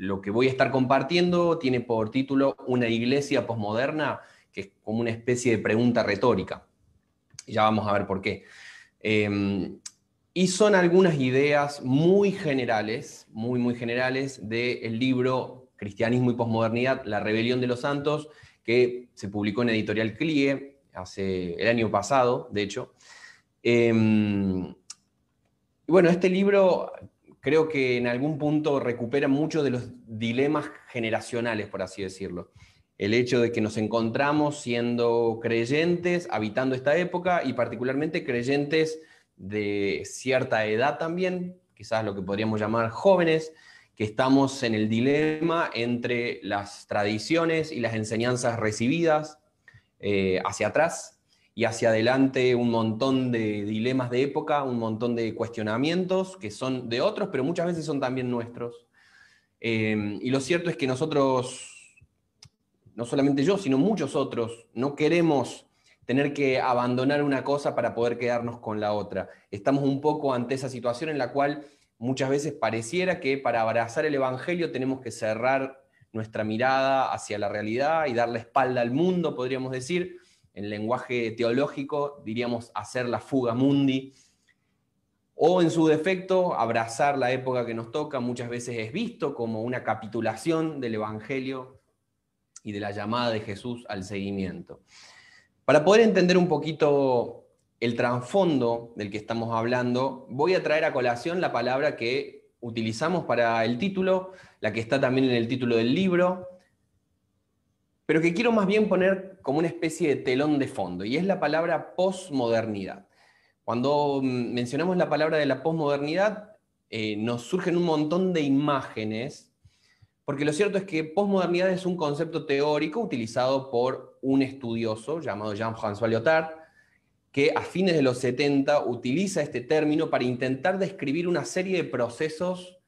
lo que voy a estar compartiendo tiene por título Una iglesia posmoderna, que es como una especie de pregunta retórica. Ya vamos a ver por qué. Em, y son algunas ideas muy generales, muy, muy generales, del libro Cristianismo y Posmodernidad, La Rebelión de los Santos, que se publicó en Editorial CLIE hace el año pasado, de hecho. Em, bueno, este libro creo que en algún punto recupera muchos de los dilemas generacionales, por así decirlo. El hecho de que nos encontramos siendo creyentes, habitando esta época, y particularmente creyentes de cierta edad también, quizás lo que podríamos llamar jóvenes, que estamos en el dilema entre las tradiciones y las enseñanzas recibidas eh, hacia atrás y hacia adelante un montón de dilemas de época, un montón de cuestionamientos que son de otros, pero muchas veces son también nuestros. Eh, y lo cierto es que nosotros, no solamente yo, sino muchos otros, no queremos tener que abandonar una cosa para poder quedarnos con la otra. Estamos un poco ante esa situación en la cual muchas veces pareciera que para abrazar el Evangelio tenemos que cerrar nuestra mirada hacia la realidad y darle espalda al mundo, podríamos decir. En lenguaje teológico diríamos hacer la fuga mundi. O en su defecto, abrazar la época que nos toca muchas veces es visto como una capitulación del Evangelio y de la llamada de Jesús al seguimiento. Para poder entender un poquito el trasfondo del que estamos hablando, voy a traer a colación la palabra que utilizamos para el título, la que está también en el título del libro, pero que quiero más bien poner como una especie de telón de fondo, y es la palabra posmodernidad. Cuando mencionamos la palabra de la posmodernidad, eh, nos surgen un montón de imágenes porque lo cierto es que posmodernidad es un concepto teórico utilizado por un estudioso llamado Jean-François Lyotard, que a fines de los 70 utiliza este término para intentar describir una serie de procesos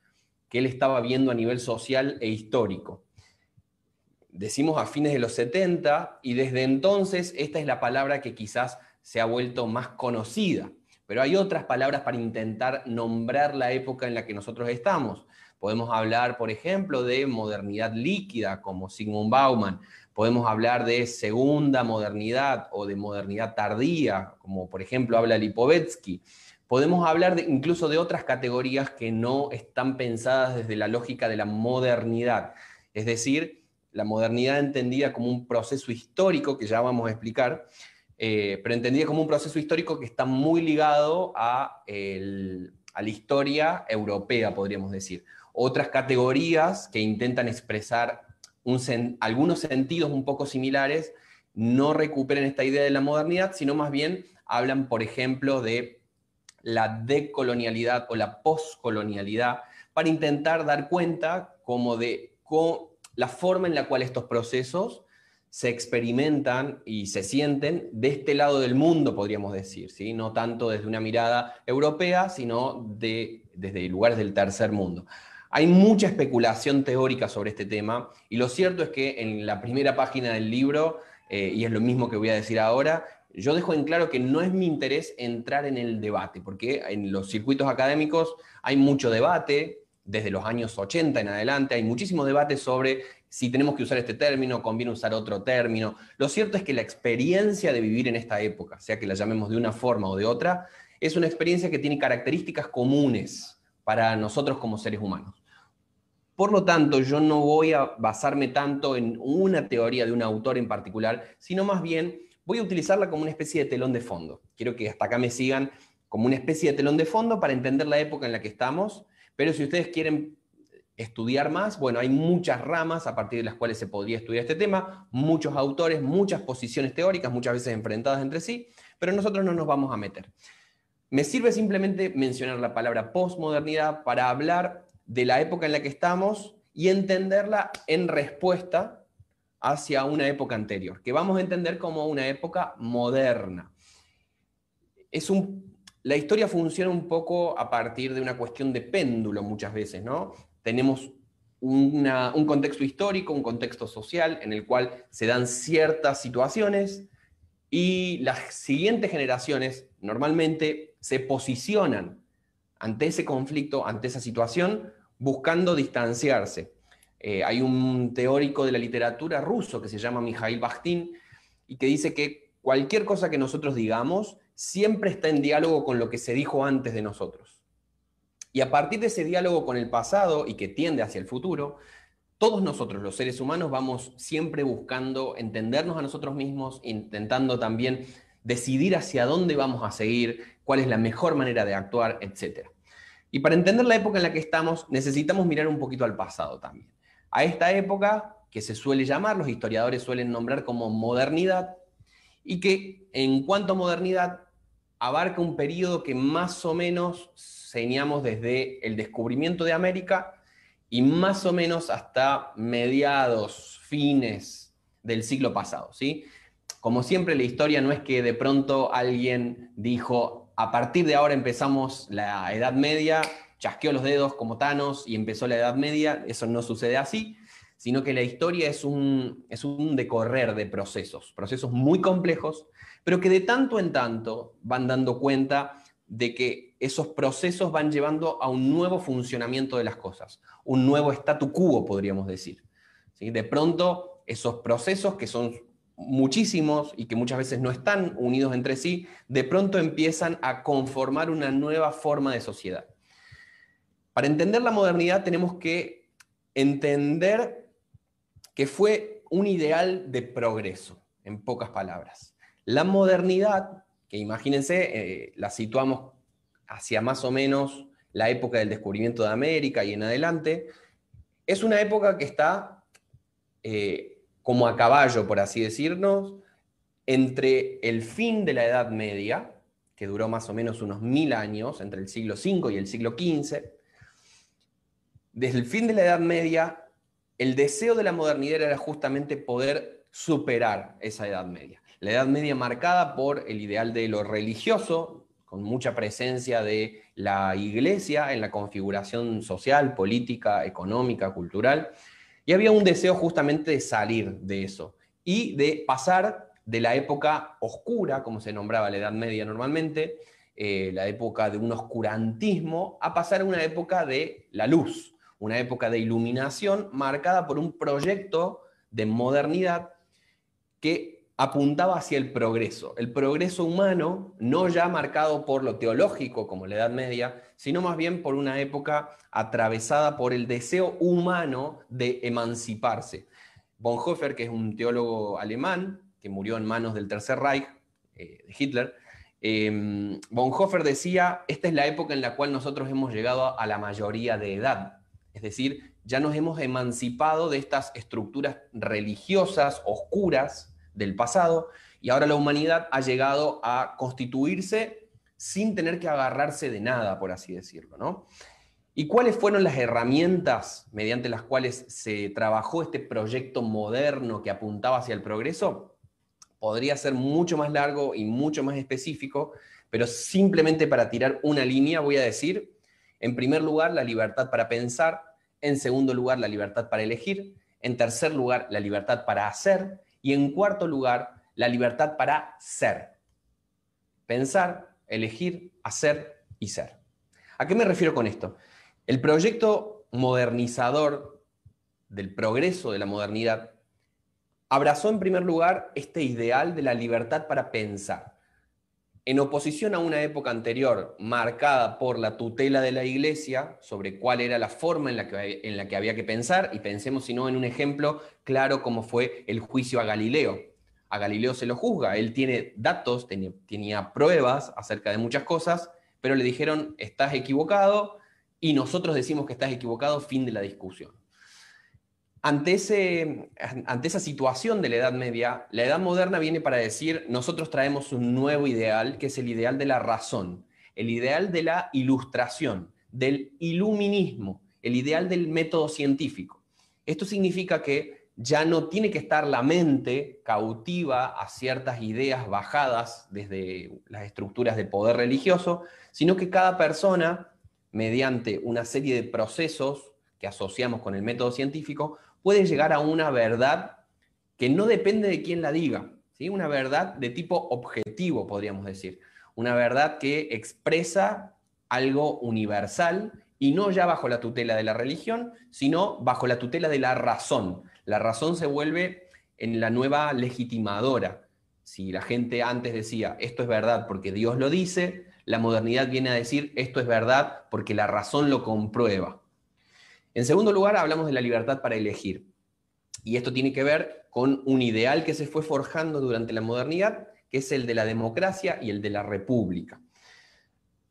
que él estaba viendo a nivel social e histórico. Decimos a fines de los 70 y desde entonces esta es la palabra que quizás se ha vuelto más conocida, pero hay otras palabras para intentar nombrar la época en la que nosotros estamos. Podemos hablar, por ejemplo, de modernidad líquida, como Sigmund Bauman. Podemos hablar de segunda modernidad o de modernidad tardía, como por ejemplo habla Lipovetsky. Podemos hablar incluso de otras categorías que no están pensadas desde la lógica de la modernidad. Es decir, la modernidad entendida como un proceso histórico, que ya vamos a explicar, eh, pero entendida como un proceso histórico que está muy ligado a, la historia europea, podríamos decir. Otras categorías que intentan expresar algunos sentidos un poco similares no recuperan esta idea de la modernidad, sino más bien hablan, por ejemplo, de la decolonialidad o la poscolonialidad, para intentar dar cuenta como de la forma en la cual estos procesos se experimentan y se sienten de este lado del mundo, podríamos decir, ¿sí? no tanto desde una mirada europea, sino de, desde lugares del tercer mundo. Hay mucha especulación teórica sobre este tema y lo cierto es que en la primera página del libro, eh, y es lo mismo que voy a decir ahora, yo dejo en claro que no es mi interés entrar en el debate, porque en los circuitos académicos hay mucho debate, desde los años 80 en adelante, hay muchísimo debate sobre si tenemos que usar este término, conviene usar otro término. Lo cierto es que la experiencia de vivir en esta época, sea que la llamemos de una forma o de otra, es una experiencia que tiene características comunes para nosotros como seres humanos. Por lo tanto, yo no voy a basarme tanto en una teoría de un autor en particular, sino más bien voy a utilizarla como una especie de telón de fondo. Quiero que hasta acá me sigan como una especie de telón de fondo para entender la época en la que estamos, pero si ustedes quieren estudiar más, bueno, hay muchas ramas a partir de las cuales se podría estudiar este tema, muchos autores, muchas posiciones teóricas, muchas veces enfrentadas entre sí, pero nosotros no nos vamos a meter. Me sirve simplemente mencionar la palabra postmodernidad para hablar de la época en la que estamos y entenderla en respuesta hacia una época anterior, que vamos a entender como una época moderna. Es un, la historia funciona un poco a partir de una cuestión de péndulo muchas veces, ¿no? Tenemos un contexto histórico, un contexto social en el cual se dan ciertas situaciones y las siguientes generaciones normalmente se posicionan ante ese conflicto, ante esa situación, buscando distanciarse. Eh, hay un teórico de la literatura ruso que se llama Mikhail Bakhtin y que dice que cualquier cosa que nosotros digamos siempre está en diálogo con lo que se dijo antes de nosotros. Y a partir de ese diálogo con el pasado y que tiende hacia el futuro, todos nosotros, los seres humanos, vamos siempre buscando entendernos a nosotros mismos, intentando también decidir hacia dónde vamos a seguir, cuál es la mejor manera de actuar, etc. Y para entender la época en la que estamos, necesitamos mirar un poquito al pasado también. A esta época, que se suele llamar, los historiadores suelen nombrar como modernidad, y que en cuanto a modernidad abarca un periodo que más o menos señamos desde el descubrimiento de América y más o menos hasta mediados, fines del siglo pasado. ¿sí? Como siempre, la historia no es que de pronto alguien dijo, a partir de ahora empezamos la Edad Media, chasqueó los dedos como Thanos y empezó la Edad Media, eso no sucede así, sino que la historia es un, es un decorrer de procesos, procesos muy complejos, pero que de tanto en tanto van dando cuenta de que esos procesos van llevando a un nuevo funcionamiento de las cosas, un nuevo statu quo, podríamos decir. ¿Sí? De pronto, esos procesos, que son muchísimos y que muchas veces no están unidos entre sí, de pronto empiezan a conformar una nueva forma de sociedad. Para entender la modernidad tenemos que entender que fue un ideal de progreso, en pocas palabras. La modernidad que imagínense, eh, la situamos hacia más o menos la época del descubrimiento de América y en adelante, es una época que está eh, como a caballo, por así decirnos, entre el fin de la Edad Media, que duró más o menos unos mil años, entre el siglo V y el siglo XV, desde el fin de la Edad Media, el deseo de la modernidad era justamente poder superar esa Edad Media la Edad Media marcada por el ideal de lo religioso, con mucha presencia de la iglesia en la configuración social, política, económica, cultural, y había un deseo justamente de salir de eso y de pasar de la época oscura, como se nombraba la Edad Media normalmente, eh, la época de un oscurantismo, a pasar a una época de la luz, una época de iluminación marcada por un proyecto de modernidad que apuntaba hacia el progreso, el progreso humano, no ya marcado por lo teológico como la Edad Media, sino más bien por una época atravesada por el deseo humano de emanciparse. Bonhoeffer, que es un teólogo alemán, que murió en manos del Tercer Reich, eh, de Hitler, eh, Bonhoeffer decía, esta es la época en la cual nosotros hemos llegado a la mayoría de edad, es decir, ya nos hemos emancipado de estas estructuras religiosas oscuras, del pasado y ahora la humanidad ha llegado a constituirse sin tener que agarrarse de nada, por así decirlo. ¿no? ¿Y cuáles fueron las herramientas mediante las cuales se trabajó este proyecto moderno que apuntaba hacia el progreso? Podría ser mucho más largo y mucho más específico, pero simplemente para tirar una línea voy a decir, en primer lugar, la libertad para pensar, en segundo lugar, la libertad para elegir, en tercer lugar, la libertad para hacer, y en cuarto lugar, la libertad para ser. Pensar, elegir, hacer y ser. ¿A qué me refiero con esto? El proyecto modernizador del progreso de la modernidad abrazó en primer lugar este ideal de la libertad para pensar, en oposición a una época anterior marcada por la tutela de la iglesia sobre cuál era la forma en la que, en la que había que pensar, y pensemos si no en un ejemplo claro como fue el juicio a Galileo. A Galileo se lo juzga, él tiene datos, tenía, tenía pruebas acerca de muchas cosas, pero le dijeron, estás equivocado, y nosotros decimos que estás equivocado, fin de la discusión. Ante, esa situación de la Edad Media, la Edad Moderna viene para decir, nosotros traemos un nuevo ideal, que es el ideal de la razón, el ideal de la ilustración, del iluminismo, el ideal del método científico. Esto significa que ya no tiene que estar la mente cautiva a ciertas ideas bajadas desde las estructuras de poder religioso, sino que cada persona, mediante una serie de procesos que asociamos con el método científico, puede llegar a una verdad que no depende de quién la diga, ¿sí? una verdad de tipo objetivo, podríamos decir, una verdad que expresa algo universal y no ya bajo la tutela de la religión, sino bajo la tutela de la razón. La razón se vuelve en la nueva legitimadora. Si la gente antes decía, esto es verdad porque Dios lo dice, la modernidad viene a decir, esto es verdad porque la razón lo comprueba. En segundo lugar, hablamos de la libertad para elegir. Y esto tiene que ver con un ideal que se fue forjando durante la modernidad, que es el de la democracia y el de la república.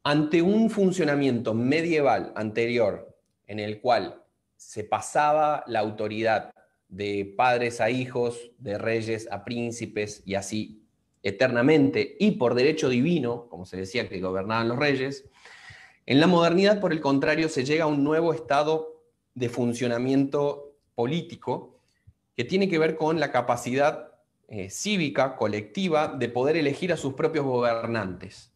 Ante un funcionamiento medieval anterior en el cual se pasaba la autoridad de padres a hijos, de reyes a príncipes y así eternamente y por derecho divino, como se decía que gobernaban los reyes, en la modernidad, por el contrario, se llega a un nuevo estado de funcionamiento político que tiene que ver con la capacidad eh, cívica, colectiva, de poder elegir a sus propios gobernantes.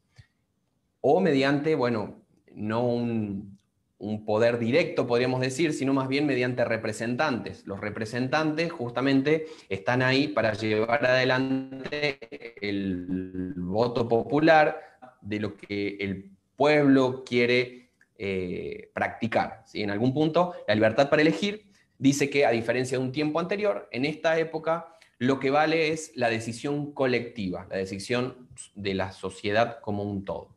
O mediante, bueno, no un, un poder directo, podríamos decir, sino más bien mediante representantes. Los representantes justamente están ahí para llevar adelante el voto popular de lo que el pueblo quiere eh, practicar. ¿sí? En algún punto, la libertad para elegir dice que, a diferencia de un tiempo anterior, en esta época lo que vale es la decisión colectiva, la decisión de la sociedad como un todo.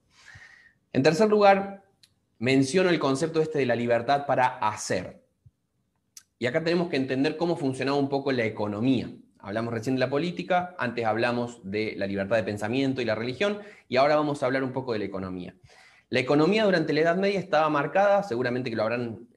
En tercer lugar, menciono el concepto este de la libertad para hacer. Y acá tenemos que entender cómo funcionaba un poco la economía. Hablamos recién de la política, antes hablamos de la libertad de pensamiento y la religión, y ahora vamos a hablar un poco de la economía. La economía durante la Edad Media estaba marcada, seguramente que lo habrán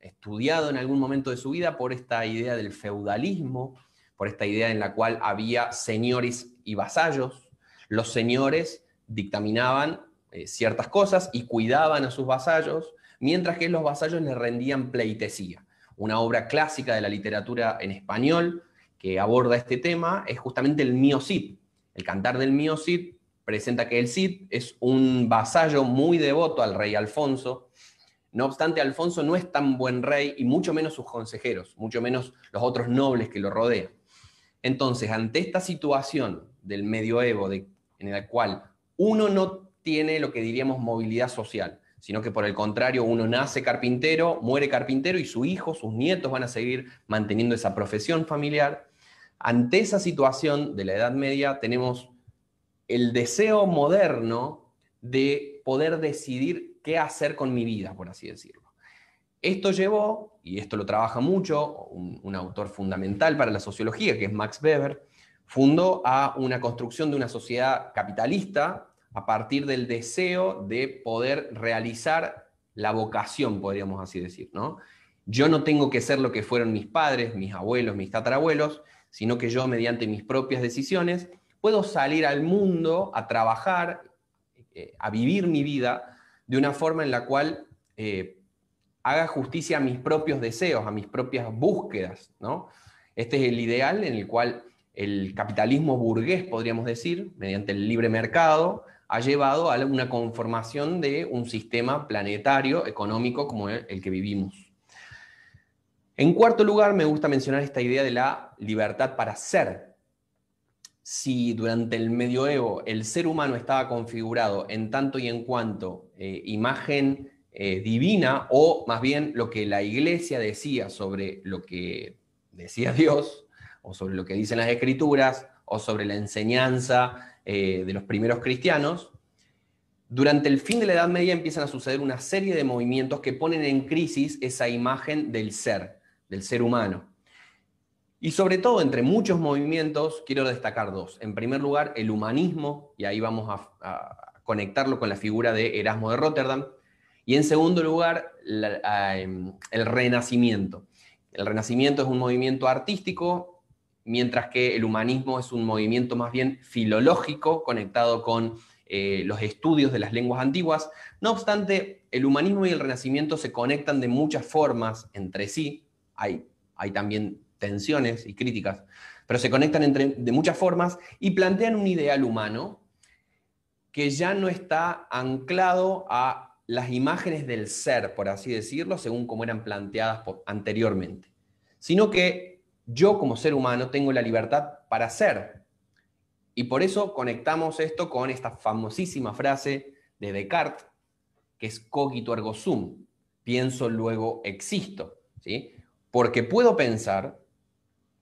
estudiado en algún momento de su vida, por esta idea del feudalismo, por esta idea en la cual había señores y vasallos. Los señores dictaminaban eh, ciertas cosas y cuidaban a sus vasallos, mientras que los vasallos les rendían pleitesía. Una obra clásica de la literatura en español que aborda este tema es justamente el Mío Cid. El cantar del Mío Cid presenta que el Cid es un vasallo muy devoto al rey Alfonso. No obstante, Alfonso no es tan buen rey y mucho menos sus consejeros, mucho menos los otros nobles que lo rodean. Entonces, ante esta situación del medioevo en la cual uno no tiene lo que diríamos movilidad social, sino que por el contrario uno nace carpintero, muere carpintero y su hijo, sus nietos van a seguir manteniendo esa profesión familiar. Ante esa situación de la Edad Media tenemos el deseo moderno de poder decidir qué hacer con mi vida, por así decirlo. Esto llevó, y esto lo trabaja mucho, un, autor fundamental para la sociología, que es Max Weber, fundó a una construcción de una sociedad capitalista a partir del deseo de poder realizar la vocación, podríamos así decir, ¿no? Yo no tengo que ser lo que fueron mis padres, mis abuelos, mis tatarabuelos, sino que yo, mediante mis propias decisiones, puedo salir al mundo a trabajar, eh, a vivir mi vida de una forma en la cual eh, haga justicia a mis propios deseos, a mis propias búsquedas, ¿no? Este es el ideal en el cual el capitalismo burgués, podríamos decir, mediante el libre mercado, ha llevado a una conformación de un sistema planetario económico como el que vivimos. En cuarto lugar, me gusta mencionar esta idea de la libertad para ser. Si durante el medioevo el ser humano estaba configurado en tanto y en cuanto eh, imagen eh, divina, o más bien lo que la iglesia decía sobre lo que decía Dios, o sobre lo que dicen las escrituras, o sobre la enseñanza eh, de los primeros cristianos, durante el fin de la Edad Media empiezan a suceder una serie de movimientos que ponen en crisis esa imagen del ser, del ser humano. Y sobre todo, entre muchos movimientos, quiero destacar dos. En primer lugar, el humanismo, y ahí vamos a, conectarlo con la figura de Erasmo de Rotterdam. Y en segundo lugar, em, el renacimiento. El renacimiento es un movimiento artístico mientras que el humanismo es un movimiento más bien filológico conectado con eh, los estudios de las lenguas antiguas. No obstante, el humanismo y el renacimiento se conectan de muchas formas entre sí. Hay, hay también tensiones y críticas, pero se conectan entre, de muchas formas y plantean un ideal humano que ya no está anclado a las imágenes del ser, por así decirlo, según como eran planteadas anteriormente, sino que yo como ser humano tengo la libertad para ser. Y por eso conectamos esto con esta famosísima frase de Descartes, que es cogito ergo sum. pienso, luego existo. ¿sí? Porque puedo pensar,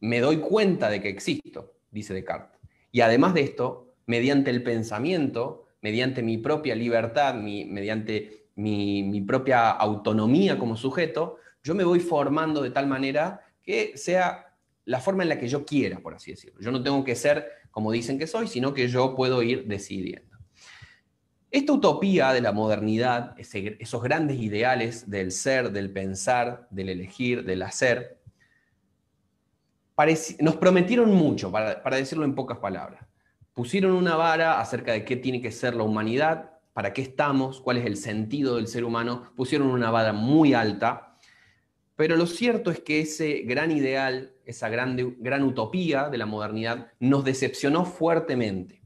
me doy cuenta de que existo, dice Descartes. Y además de esto, mediante el pensamiento, mediante mi propia libertad, mediante mi, propia autonomía como sujeto, yo me voy formando de tal manera que sea la forma en la que yo quiera, por así decirlo. Yo no tengo que ser como dicen que soy, sino que yo puedo ir decidiendo. Esta utopía de la modernidad, esos grandes ideales del ser, del pensar, del elegir, del hacer, nos prometieron mucho, para, decirlo en pocas palabras. Pusieron una vara acerca de qué tiene que ser la humanidad, para qué estamos, cuál es el sentido del ser humano, pusieron una vara muy alta, pero lo cierto es que ese gran ideal, esa gran utopía de la modernidad, nos decepcionó fuertemente.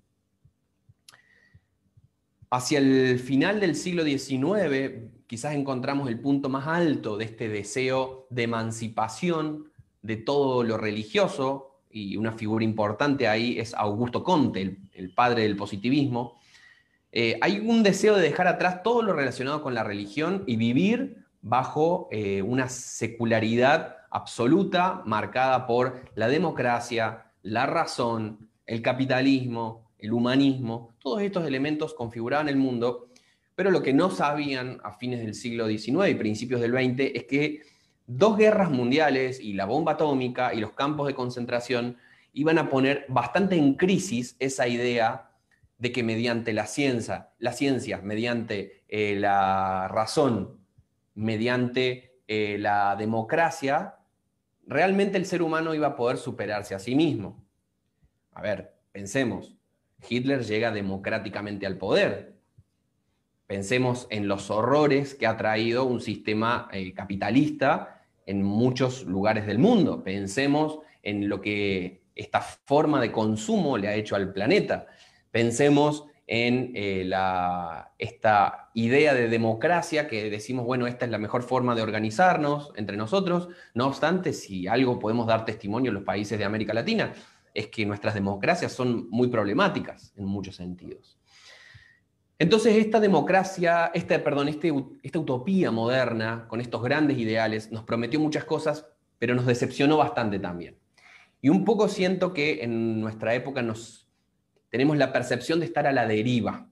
Hacia el final del siglo XIX, quizás encontramos el punto más alto de este deseo de emancipación de todo lo religioso, y una figura importante ahí es Augusto Comte, el padre del positivismo, eh, hay un deseo de dejar atrás todo lo relacionado con la religión y vivir bajo eh, una secularidad absoluta marcada por la democracia, la razón, el capitalismo, el humanismo. Todos estos elementos configuraban el mundo, pero lo que no sabían a fines del siglo XIX y principios del XX es que dos guerras mundiales y la bomba atómica y los campos de concentración iban a poner bastante en crisis esa idea de que mediante la ciencia, la ciencia mediante eh, la razón, mediante eh, la democracia, realmente el ser humano iba a poder superarse a sí mismo. A ver, pensemos, Hitler llega democráticamente al poder. Pensemos en los horrores que ha traído un sistema eh, capitalista en muchos lugares del mundo. Pensemos en lo que esta forma de consumo le ha hecho al planeta. Pensemos en eh, esta idea de democracia que decimos, bueno, esta es la mejor forma de organizarnos entre nosotros. No obstante, si algo podemos dar testimonio en los países de América Latina, es que nuestras democracias son muy problemáticas en muchos sentidos. Entonces, esta democracia, esta, perdón, este, esta utopía moderna, con estos grandes ideales, nos prometió muchas cosas, pero nos decepcionó bastante también. Y un poco siento que en nuestra época nos tenemos la percepción de estar a la deriva.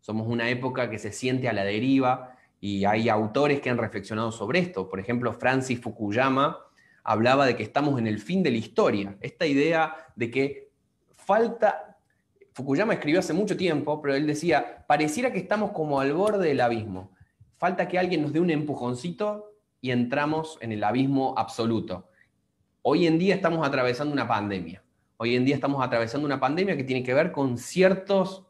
Somos una época que se siente a la deriva y hay autores que han reflexionado sobre esto. Por ejemplo, Francis Fukuyama hablaba de que estamos en el fin de la historia. Esta idea de que falta... Fukuyama escribió hace mucho tiempo, pero él decía, pareciera que estamos como al borde del abismo. Falta que alguien nos dé un empujoncito y entramos en el abismo absoluto. Hoy en día estamos atravesando una pandemia. Hoy en día estamos atravesando una pandemia que tiene que ver con ciertos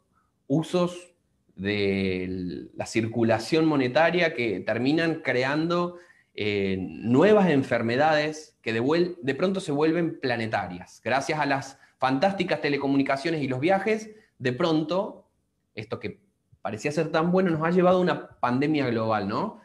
usos de la circulación monetaria que terminan creando eh, nuevas enfermedades que de, de pronto se vuelven planetarias. Gracias a las fantásticas telecomunicaciones y los viajes, de pronto, esto que parecía ser tan bueno nos ha llevado a una pandemia global, ¿no?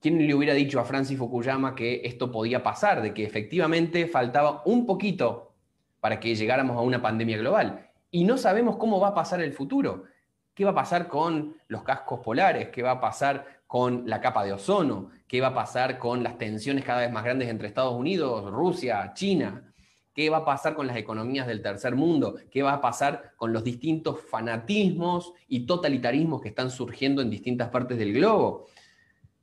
¿Quién le hubiera dicho a Francis Fukuyama que esto podía pasar, de que efectivamente faltaba un poquito para que llegáramos a una pandemia global. Y no sabemos cómo va a pasar el futuro. ¿Qué va a pasar con los cascos polares? ¿Qué va a pasar con la capa de ozono? ¿Qué va a pasar con las tensiones cada vez más grandes entre Estados Unidos, Rusia, China? ¿Qué va a pasar con las economías del tercer mundo? ¿Qué va a pasar con los distintos fanatismos y totalitarismos que están surgiendo en distintas partes del globo?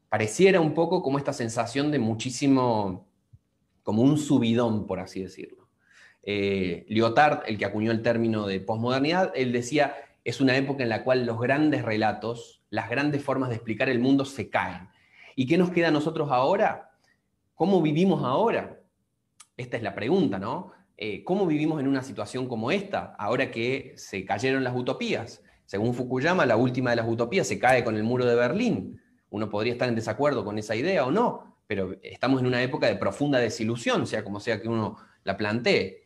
Pareciera un poco como esta sensación de muchísimo, como un subidón, por así decirlo. Eh, Lyotard, el que acuñó el término de posmodernidad, él decía, es una época en la cual los grandes relatos, las grandes formas de explicar el mundo se caen. ¿Y qué nos queda a nosotros ahora? ¿Cómo vivimos ahora? Esta es la pregunta, ¿no? Eh, ¿Cómo vivimos en una situación como esta, ahora que se cayeron las utopías? Según Fukuyama, la última de las utopías se cae con el muro de Berlín. Uno podría estar en desacuerdo con esa idea o no, pero estamos en una época de profunda desilusión, sea como sea que uno la plantee.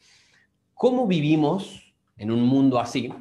¿Cómo vivimos en un mundo así?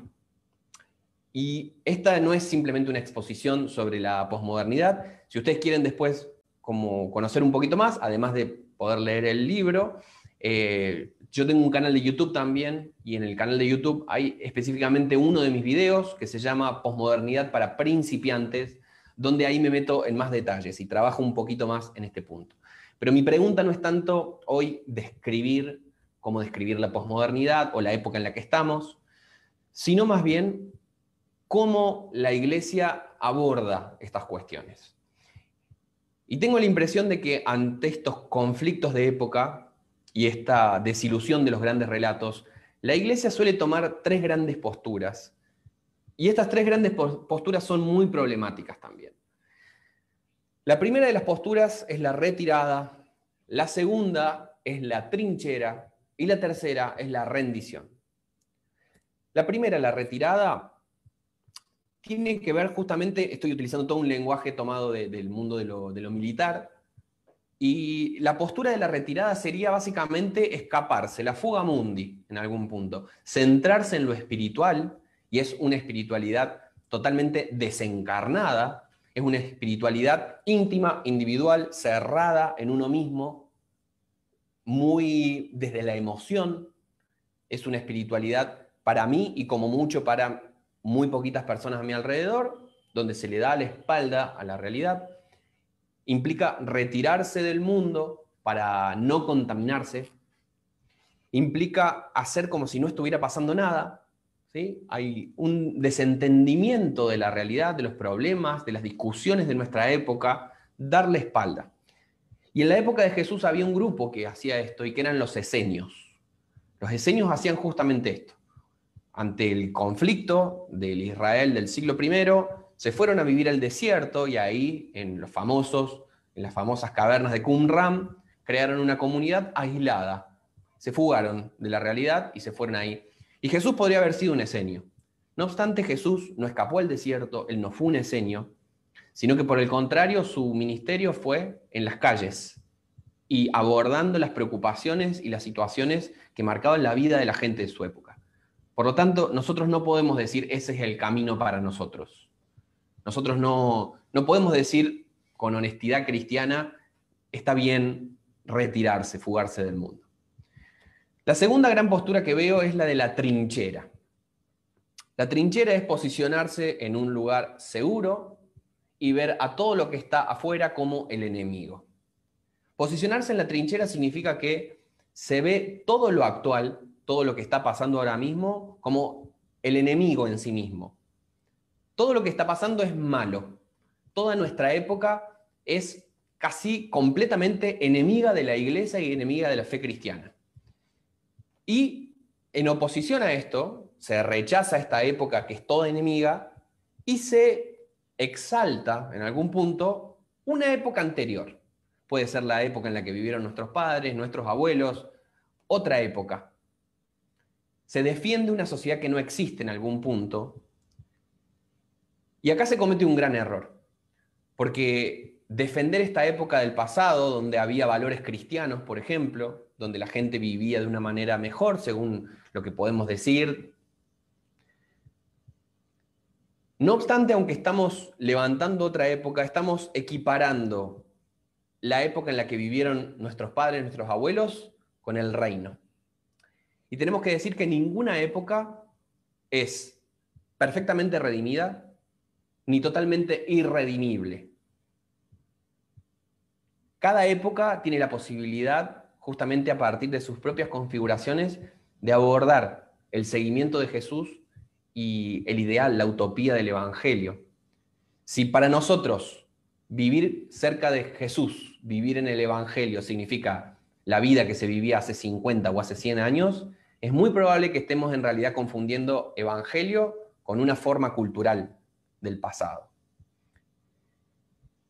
Y esta no es simplemente una exposición sobre la posmodernidad. Si ustedes quieren después como conocer un poquito más, además de poder leer el libro, eh, yo tengo un canal de YouTube también y en el canal de YouTube hay específicamente uno de mis videos que se llama Posmodernidad para principiantes, donde ahí me meto en más detalles y trabajo un poquito más en este punto. Pero mi pregunta no es tanto hoy describir cómo describir la posmodernidad o la época en la que estamos, sino más bien cómo la iglesia aborda estas cuestiones. Y tengo la impresión de que ante estos conflictos de época y esta desilusión de los grandes relatos, la iglesia suele tomar tres grandes posturas. Y estas tres grandes posturas son muy problemáticas también. La primera de las posturas es la retirada, la segunda es la trinchera y la tercera es la rendición. La primera, la retirada, tiene que ver justamente, estoy utilizando todo un lenguaje tomado del mundo de lo, militar, y la postura de la retirada sería básicamente escaparse, la fuga mundi en algún punto, centrarse en lo espiritual, y es una espiritualidad totalmente desencarnada, es una espiritualidad íntima, individual, cerrada en uno mismo, muy desde la emoción, es una espiritualidad para mí y como mucho para muy poquitas personas a mi alrededor, donde se le da la espalda a la realidad. Implica retirarse del mundo para no contaminarse. Implica hacer como si no estuviera pasando nada. ¿sí? Hay un desentendimiento de la realidad, de los problemas, de las discusiones de nuestra época, darle espalda. Y en la época de Jesús había un grupo que hacía esto y que eran los esenios. Los esenios hacían justamente esto ante el conflicto del Israel del siglo I, se fueron a vivir al desierto y ahí, en los famosos, en las famosas cavernas de Qumran, crearon una comunidad aislada. Se fugaron de la realidad y se fueron ahí. Y Jesús podría haber sido un esenio. No obstante, Jesús no escapó al desierto, él no fue un esenio, sino que por el contrario, su ministerio fue en las calles y abordando las preocupaciones y las situaciones que marcaban la vida de la gente de su época. Por lo tanto, nosotros no podemos decir ese es el camino para nosotros. Nosotros no, no podemos decir con honestidad cristiana, está bien retirarse, fugarse del mundo. La segunda gran postura que veo es la de la trinchera. La trinchera es posicionarse en un lugar seguro y ver a todo lo que está afuera como el enemigo. Posicionarse en la trinchera significa que se ve todo lo actual todo lo que está pasando ahora mismo como el enemigo en sí mismo. Todo lo que está pasando es malo. Toda nuestra época es casi completamente enemiga de la iglesia y enemiga de la fe cristiana. Y en oposición a esto, se rechaza esta época que es toda enemiga y se exalta en algún punto una época anterior. Puede ser la época en la que vivieron nuestros padres, nuestros abuelos, otra época se defiende una sociedad que no existe en algún punto. Y acá se comete un gran error, porque defender esta época del pasado, donde había valores cristianos, por ejemplo, donde la gente vivía de una manera mejor, según lo que podemos decir. No obstante, aunque estamos levantando otra época, estamos equiparando la época en la que vivieron nuestros padres, nuestros abuelos, con el reino. Y tenemos que decir que ninguna época es perfectamente redimida ni totalmente irredimible. Cada época tiene la posibilidad, justamente a partir de sus propias configuraciones, de abordar el seguimiento de Jesús y el ideal, la utopía del Evangelio. Si para nosotros vivir cerca de Jesús, vivir en el Evangelio, significa la vida que se vivía hace 50 o hace 100 años, es muy probable que estemos en realidad confundiendo evangelio con una forma cultural del pasado.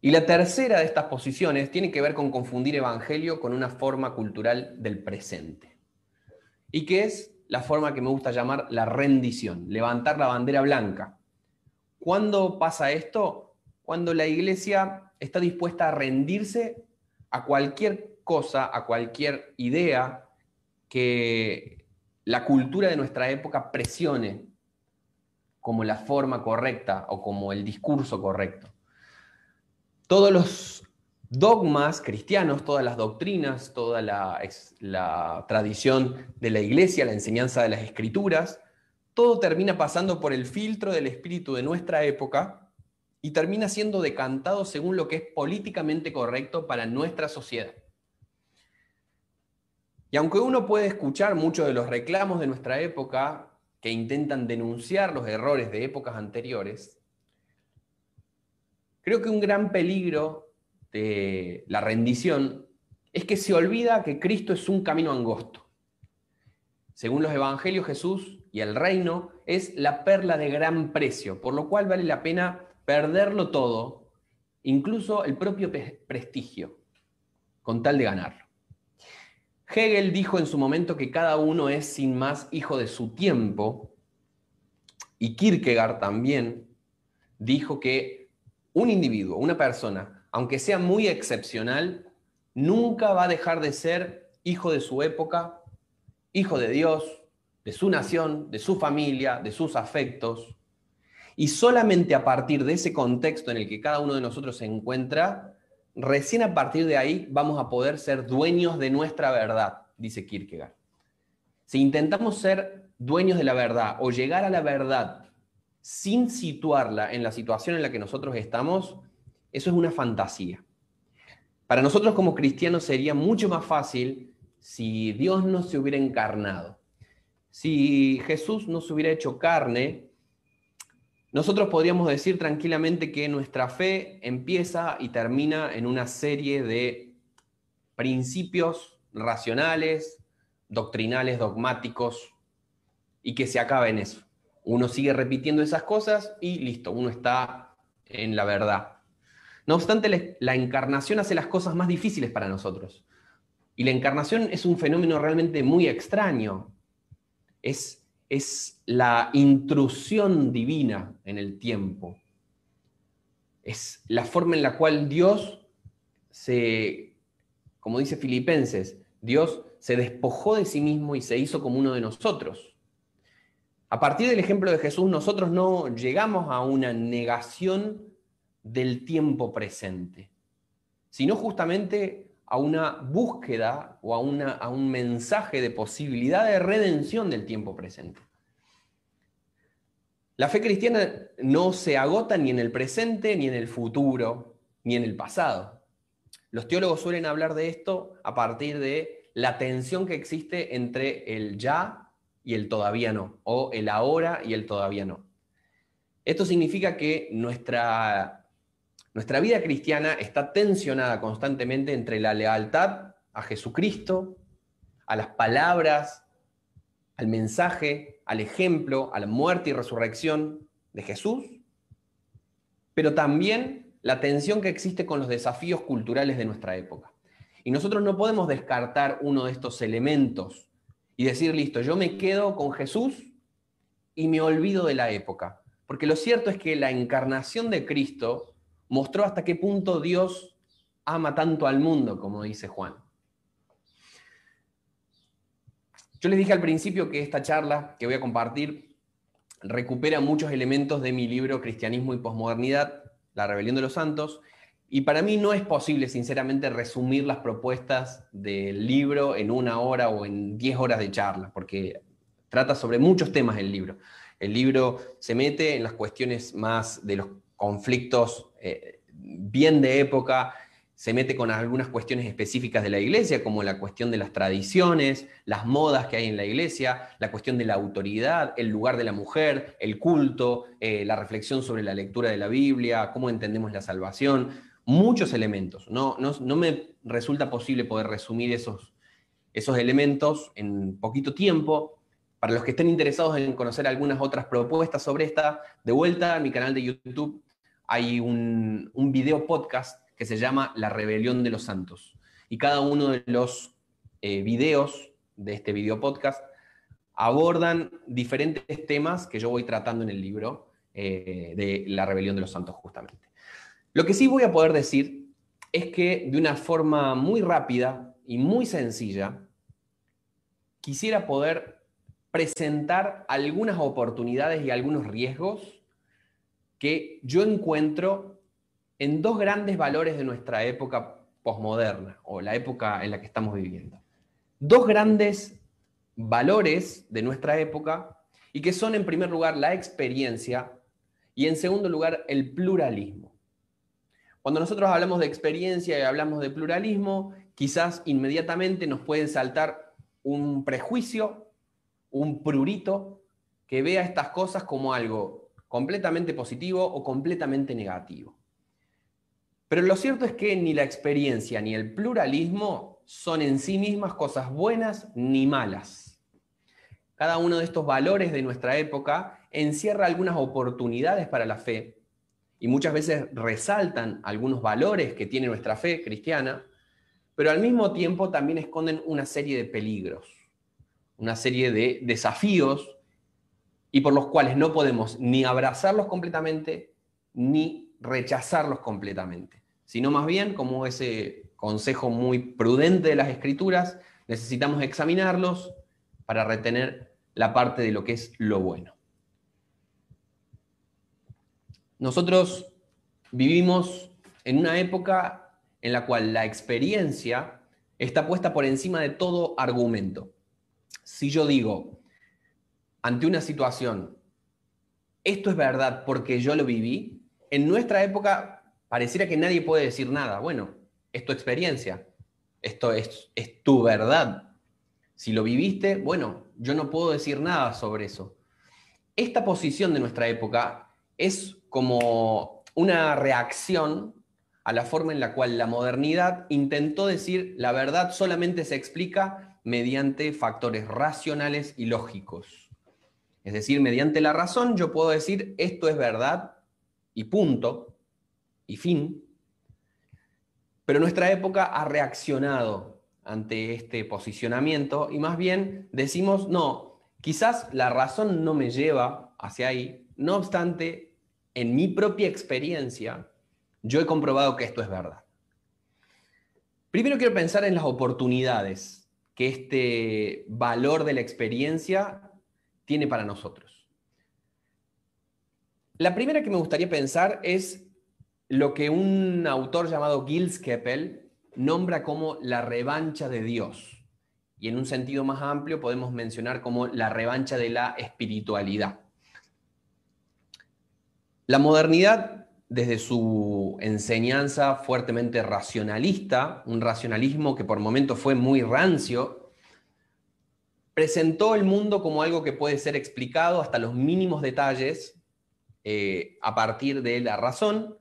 Y la tercera de estas posiciones tiene que ver con confundir evangelio con una forma cultural del presente. Y que es la forma que me gusta llamar la rendición, levantar la bandera blanca. ¿Cuándo pasa esto? Cuando la iglesia está dispuesta a rendirse a cualquier cosa, a cualquier idea que la cultura de nuestra época presione como la forma correcta o como el discurso correcto. Todos los dogmas cristianos, todas las doctrinas, toda la, tradición de la iglesia, la enseñanza de las escrituras, todo termina pasando por el filtro del espíritu de nuestra época y termina siendo decantado según lo que es políticamente correcto para nuestra sociedad. Y aunque uno puede escuchar muchos de los reclamos de nuestra época que intentan denunciar los errores de épocas anteriores, creo que un gran peligro de la rendición es que se olvida que Cristo es un camino angosto. Según los evangelios, Jesús y el reino es la perla de gran precio, por lo cual vale la pena perderlo todo, incluso el propio prestigio, con tal de ganarlo. Hegel dijo en su momento que cada uno es sin más hijo de su tiempo, y Kierkegaard también dijo que un individuo, una persona, aunque sea muy excepcional, nunca va a dejar de ser hijo de su época, hijo de Dios, de su nación, de su familia, de sus afectos. Y solamente a partir de ese contexto en el que cada uno de nosotros se encuentra, recién a partir de ahí vamos a poder ser dueños de nuestra verdad, dice Kierkegaard. Si intentamos ser dueños de la verdad o llegar a la verdad sin situarla en la situación en la que nosotros estamos, eso es una fantasía. Para nosotros como cristianos sería mucho más fácil si Dios no se hubiera encarnado. Si Jesús no se hubiera hecho carne, nosotros podríamos decir tranquilamente que nuestra fe empieza y termina en una serie de principios racionales, doctrinales, dogmáticos, y que se acaba en eso. Uno sigue repitiendo esas cosas y listo, uno está en la verdad. No obstante, la encarnación hace las cosas más difíciles para nosotros. Y la encarnación es un fenómeno realmente muy extraño. Es, es la intrusión divina en el tiempo. Es la forma en la cual Dios se, como dice Filipenses, Dios se despojó de sí mismo y se hizo como uno de nosotros. A partir del ejemplo de Jesús, nosotros no llegamos a una negación del tiempo presente, sino justamente a una búsqueda o a, una, a un mensaje de posibilidad de redención del tiempo presente. La fe cristiana no se agota ni en el presente, ni en el futuro, ni en el pasado. Los teólogos suelen hablar de esto a partir de la tensión que existe entre el ya y el todavía no, o el ahora y el todavía no. Esto significa que nuestra nuestra vida cristiana está tensionada constantemente entre la lealtad a Jesucristo, a las palabras, al mensaje, al ejemplo, a la muerte y resurrección de Jesús, pero también la tensión que existe con los desafíos culturales de nuestra época. Y nosotros no podemos descartar uno de estos elementos y decir, listo, yo me quedo con Jesús y me olvido de la época. Porque lo cierto es que la encarnación de Cristo mostró hasta qué punto Dios ama tanto al mundo, como dice Juan. Yo les dije al principio que esta charla que voy a compartir recupera muchos elementos de mi libro Cristianismo y Posmodernidad, La Rebelión de los Santos, y para mí no es posible, sinceramente, resumir las propuestas del libro en una hora o en diez horas de charla, porque trata sobre muchos temas el libro. El libro se mete en las cuestiones más de los conflictos eh, bien de época, se mete con algunas cuestiones específicas de la iglesia, como la cuestión de las tradiciones, las modas que hay en la iglesia, la cuestión de la autoridad, el lugar de la mujer, el culto, eh, la reflexión sobre la lectura de la Biblia, cómo entendemos la salvación, muchos elementos. No, no, me resulta posible poder resumir esos, esos elementos en poquito tiempo. Para los que estén interesados en conocer algunas otras propuestas sobre esta, de vuelta a mi canal de YouTube hay un, video podcast que se llama La Rebelión de los Santos. Y cada uno de los eh, videos de este video podcast abordan diferentes temas que yo voy tratando en el libro eh, de La Rebelión de los Santos, justamente. Lo que sí voy a poder decir es que de una forma muy rápida y muy sencilla, quisiera poder presentar algunas oportunidades y algunos riesgos que yo encuentro en dos grandes valores de nuestra época posmoderna o la época en la que estamos viviendo. Dos grandes valores de nuestra época y que son en primer lugar la experiencia Y en segundo lugar, el pluralismo. Cuando nosotros hablamos de experiencia y hablamos de pluralismo, quizás inmediatamente nos puede saltar un prejuicio, un prurito, que vea estas cosas como algo completamente positivo o completamente negativo. Pero lo cierto es que ni la experiencia ni el pluralismo son en sí mismas cosas buenas ni malas. Cada uno de estos valores de nuestra época encierra algunas oportunidades para la fe y muchas veces resaltan algunos valores que tiene nuestra fe cristiana, pero al mismo tiempo también esconden una serie de peligros, una serie de desafíos y por los cuales no podemos ni abrazarlos completamente ni rechazarlos completamente, sino más bien, como ese consejo muy prudente de las escrituras, necesitamos examinarlos para retener la parte de lo que es lo bueno. Nosotros vivimos en una época en la cual la experiencia está puesta por encima de todo argumento. Si yo digo, ante una situación, esto es verdad porque yo lo viví, en nuestra época pareciera que nadie puede decir nada. Bueno, es tu experiencia, esto es, es tu verdad. Si lo viviste, bueno, yo no puedo decir nada sobre eso. Esta posición de nuestra época es como una reacción a la forma en la cual la modernidad intentó decir la verdad solamente se explica mediante factores racionales y lógicos. Es decir, mediante la razón yo puedo decir esto es verdad y punto, y fin. Pero nuestra época ha reaccionado ante este posicionamiento y más bien decimos, no, quizás la razón no me lleva hacia ahí, no obstante, en mi propia experiencia, yo he comprobado que esto es verdad. Primero quiero pensar en las oportunidades que este valor de la experiencia tiene para nosotros. La primera que me gustaría pensar es lo que un autor llamado Gilles Keppel nombra como la revancha de Dios. Y en un sentido más amplio podemos mencionar como la revancha de la espiritualidad. La modernidad, desde su enseñanza fuertemente racionalista, un racionalismo que por momentos fue muy rancio, presentó el mundo como algo que puede ser explicado hasta los mínimos detalles eh, a partir de la razón,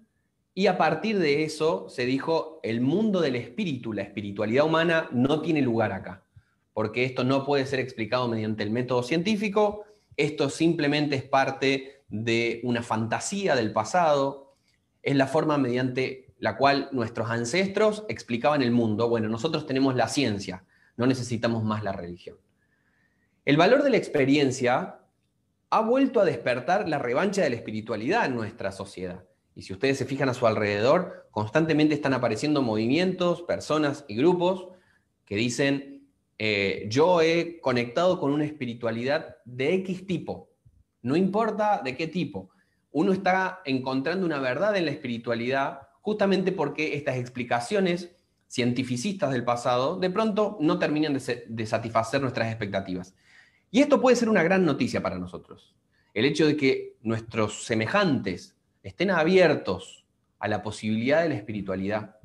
y a partir de eso se dijo, el mundo del espíritu, la espiritualidad humana, no tiene lugar acá, porque esto no puede ser explicado mediante el método científico, esto simplemente es parte de una fantasía del pasado, es la forma mediante la cual nuestros ancestros explicaban el mundo. Bueno, nosotros tenemos la ciencia, no necesitamos más la religión. El valor de la experiencia ha vuelto a despertar la revancha de la espiritualidad en nuestra sociedad. Y si ustedes se fijan a su alrededor, constantemente están apareciendo movimientos, personas y grupos que dicen, eh, yo he conectado con una espiritualidad de X tipo, no importa de qué tipo. Uno está encontrando una verdad en la espiritualidad justamente porque estas explicaciones cientificistas del pasado de pronto no terminan de, de satisfacer nuestras expectativas. Y esto puede ser una gran noticia para nosotros. El hecho de que nuestros semejantes estén abiertos a la posibilidad de la espiritualidad.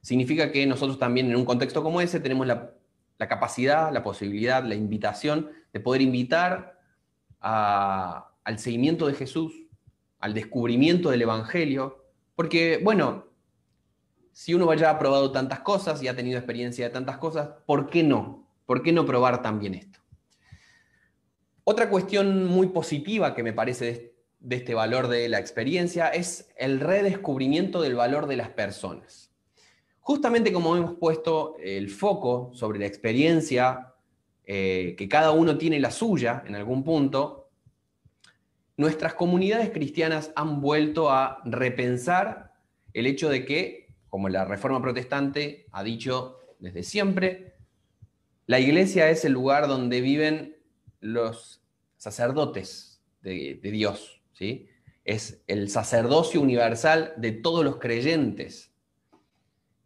Significa que nosotros también en un contexto como ese tenemos la, capacidad, la posibilidad, la invitación de poder invitar al seguimiento de Jesús, al descubrimiento del Evangelio, porque, bueno, si uno ya ha probado tantas cosas y ha tenido experiencia de tantas cosas, ¿por qué no? ¿Por qué no probar también esto? Otra cuestión muy positiva que me parece de este valor de la experiencia es el redescubrimiento del valor de las personas. Justamente como hemos puesto el foco sobre la experiencia, eh, que cada uno tiene la suya en algún punto, nuestras comunidades cristianas han vuelto a repensar el hecho de que, como la Reforma Protestante ha dicho desde siempre, la iglesia es el lugar donde viven los sacerdotes de Dios, es el sacerdocio universal de todos los creyentes.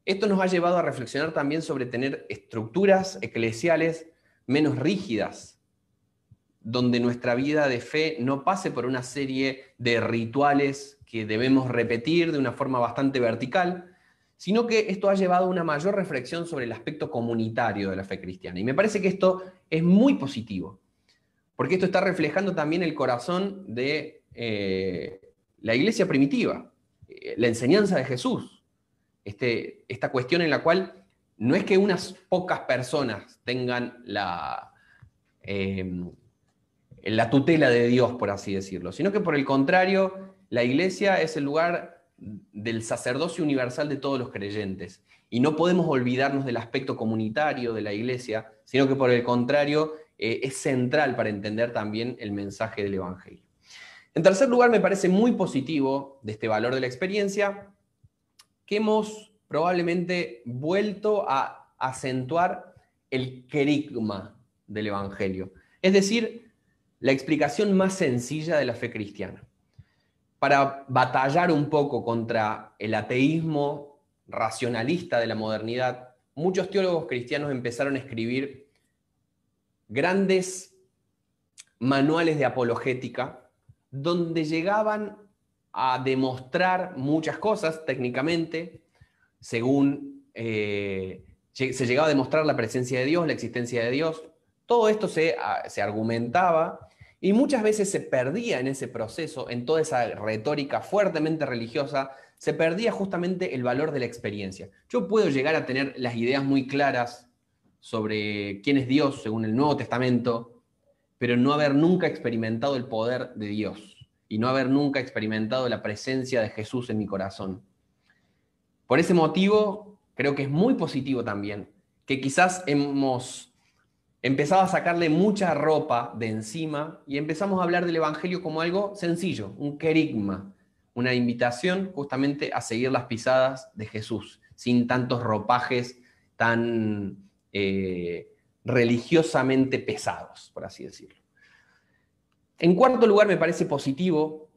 Esto nos ha llevado a reflexionar también sobre tener estructuras eclesiales menos rígidas, donde nuestra vida de fe no pase por una serie de rituales que debemos repetir de una forma bastante vertical, sino que esto ha llevado a una mayor reflexión sobre el aspecto comunitario de la fe cristiana. Y me parece que esto es muy positivo, porque esto está reflejando también el corazón de eh, la iglesia primitiva, eh, la enseñanza de Jesús, este, esta cuestión en la cual no es que unas pocas personas tengan eh, la tutela de Dios, por así decirlo, sino que por el contrario, la iglesia es el lugar del sacerdocio universal de todos los creyentes. Y no podemos olvidarnos del aspecto comunitario de la iglesia, sino que por el contrario eh, es central para entender también el mensaje del Evangelio. En tercer lugar, me parece muy positivo de este valor de la experiencia que hemos probablemente vuelto a acentuar el querigma del Evangelio, es decir, la explicación más sencilla de la fe cristiana. Para batallar un poco contra el ateísmo racionalista de la modernidad, muchos teólogos cristianos empezaron a escribir grandes manuales de apologética donde llegaban a demostrar muchas cosas técnicamente, según eh, se llegaba a demostrar la presencia de Dios, la existencia de Dios. Todo esto se, ah, se argumentaba y muchas veces se perdía en ese proceso, en toda esa retórica fuertemente religiosa, se perdía justamente el valor de la experiencia. Yo puedo llegar a tener las ideas muy claras sobre quién es Dios según el Nuevo Testamento, pero no haber nunca experimentado el poder de Dios y no haber nunca experimentado la presencia de Jesús en mi corazón. Por ese motivo, creo que es muy positivo también que quizás hemos empezado a sacarle mucha ropa de encima y empezamos a hablar del Evangelio como algo sencillo, un querigma, una invitación justamente a seguir las pisadas de Jesús, sin tantos ropajes tan eh, religiosamente pesados, por así decirlo. En cuarto lugar, me parece positivo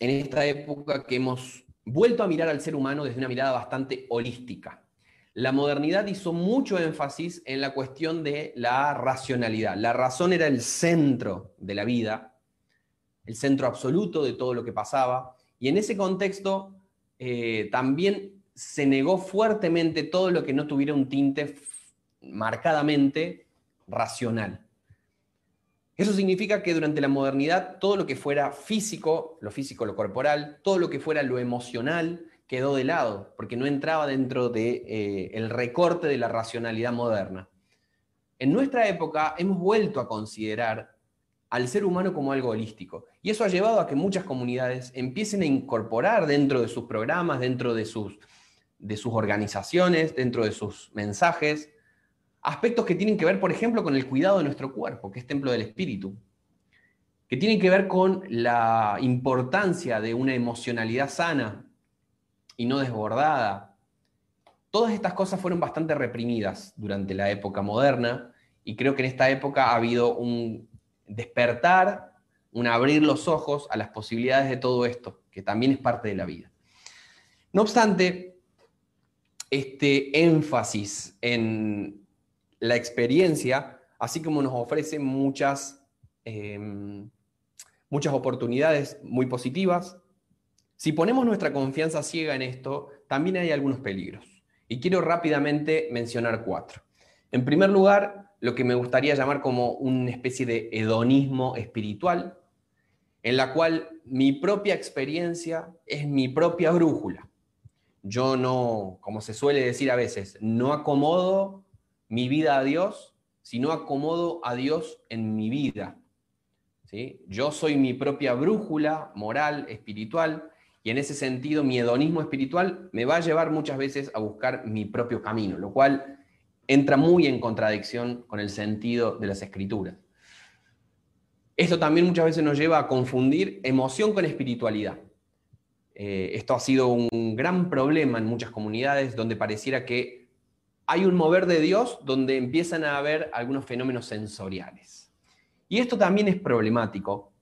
en esta época que hemos vuelto a mirar al ser humano desde una mirada bastante holística. La modernidad hizo mucho énfasis en la cuestión de la racionalidad. La razón era el centro de la vida, el centro absoluto de todo lo que pasaba, y en ese contexto eh, también se negó fuertemente todo lo que no tuviera un tinte marcadamente racional. Eso significa que durante la modernidad todo lo que fuera físico, lo físico, lo corporal, todo lo que fuera lo emocional, quedó de lado, porque no entraba dentro del de, eh, recorte de la racionalidad moderna. En nuestra época hemos vuelto a considerar al ser humano como algo holístico. Y eso ha llevado a que muchas comunidades empiecen a incorporar dentro de sus programas, dentro de sus, de sus organizaciones, dentro de sus mensajes, aspectos que tienen que ver, por ejemplo, con el cuidado de nuestro cuerpo, que es templo del espíritu, que tienen que ver con la importancia de una emocionalidad sana y no desbordada. Todas estas cosas fueron bastante reprimidas durante la época moderna y creo que en esta época ha habido un despertar, un abrir los ojos a las posibilidades de todo esto, que también es parte de la vida. No obstante, este énfasis en la experiencia, así como nos ofrece muchas, em, muchas oportunidades muy positivas, si ponemos nuestra confianza ciega en esto, también hay algunos peligros. Y quiero rápidamente mencionar cuatro. En primer lugar, lo que me gustaría llamar como una especie de hedonismo espiritual, en la cual mi propia experiencia es mi propia brújula. Yo no, como se suele decir a veces, no acomodo mi vida a Dios, sino acomodo a Dios en mi vida. ¿sí? Yo soy mi propia brújula moral, espiritual, y en ese sentido mi hedonismo espiritual me va a llevar muchas veces a buscar mi propio camino, lo cual entra muy en contradicción con el sentido de las escrituras. Esto también muchas veces nos lleva a confundir emoción con espiritualidad. Eh, esto ha sido un gran problema en muchas comunidades donde pareciera que hay un mover de Dios donde empiezan a haber algunos fenómenos sensoriales. Y esto también es problemático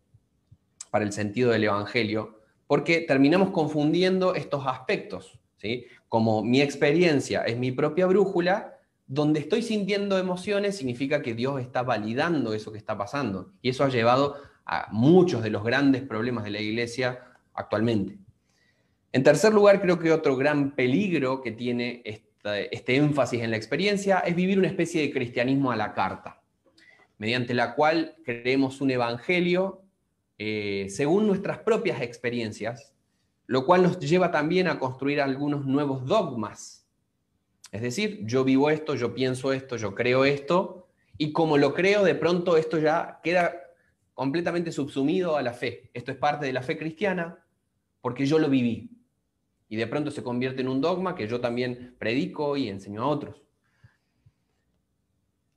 para el sentido del Evangelio, porque terminamos confundiendo estos aspectos. ¿sí? Como mi experiencia es mi propia brújula, donde estoy sintiendo emociones significa que Dios está validando eso que está pasando. Y eso ha llevado a muchos de los grandes problemas de la iglesia actualmente. En tercer lugar, creo que otro gran peligro que tiene este énfasis en la experiencia es vivir una especie de cristianismo a la carta, mediante la cual creemos un evangelio eh, según nuestras propias experiencias, lo cual nos lleva también a construir algunos nuevos dogmas. Es decir, yo vivo esto, yo pienso esto, yo creo esto, y como lo creo, de pronto esto ya queda completamente subsumido a la fe. Esto es parte de la fe cristiana porque yo lo viví. Y de pronto se convierte en un dogma que yo también predico y enseño a otros.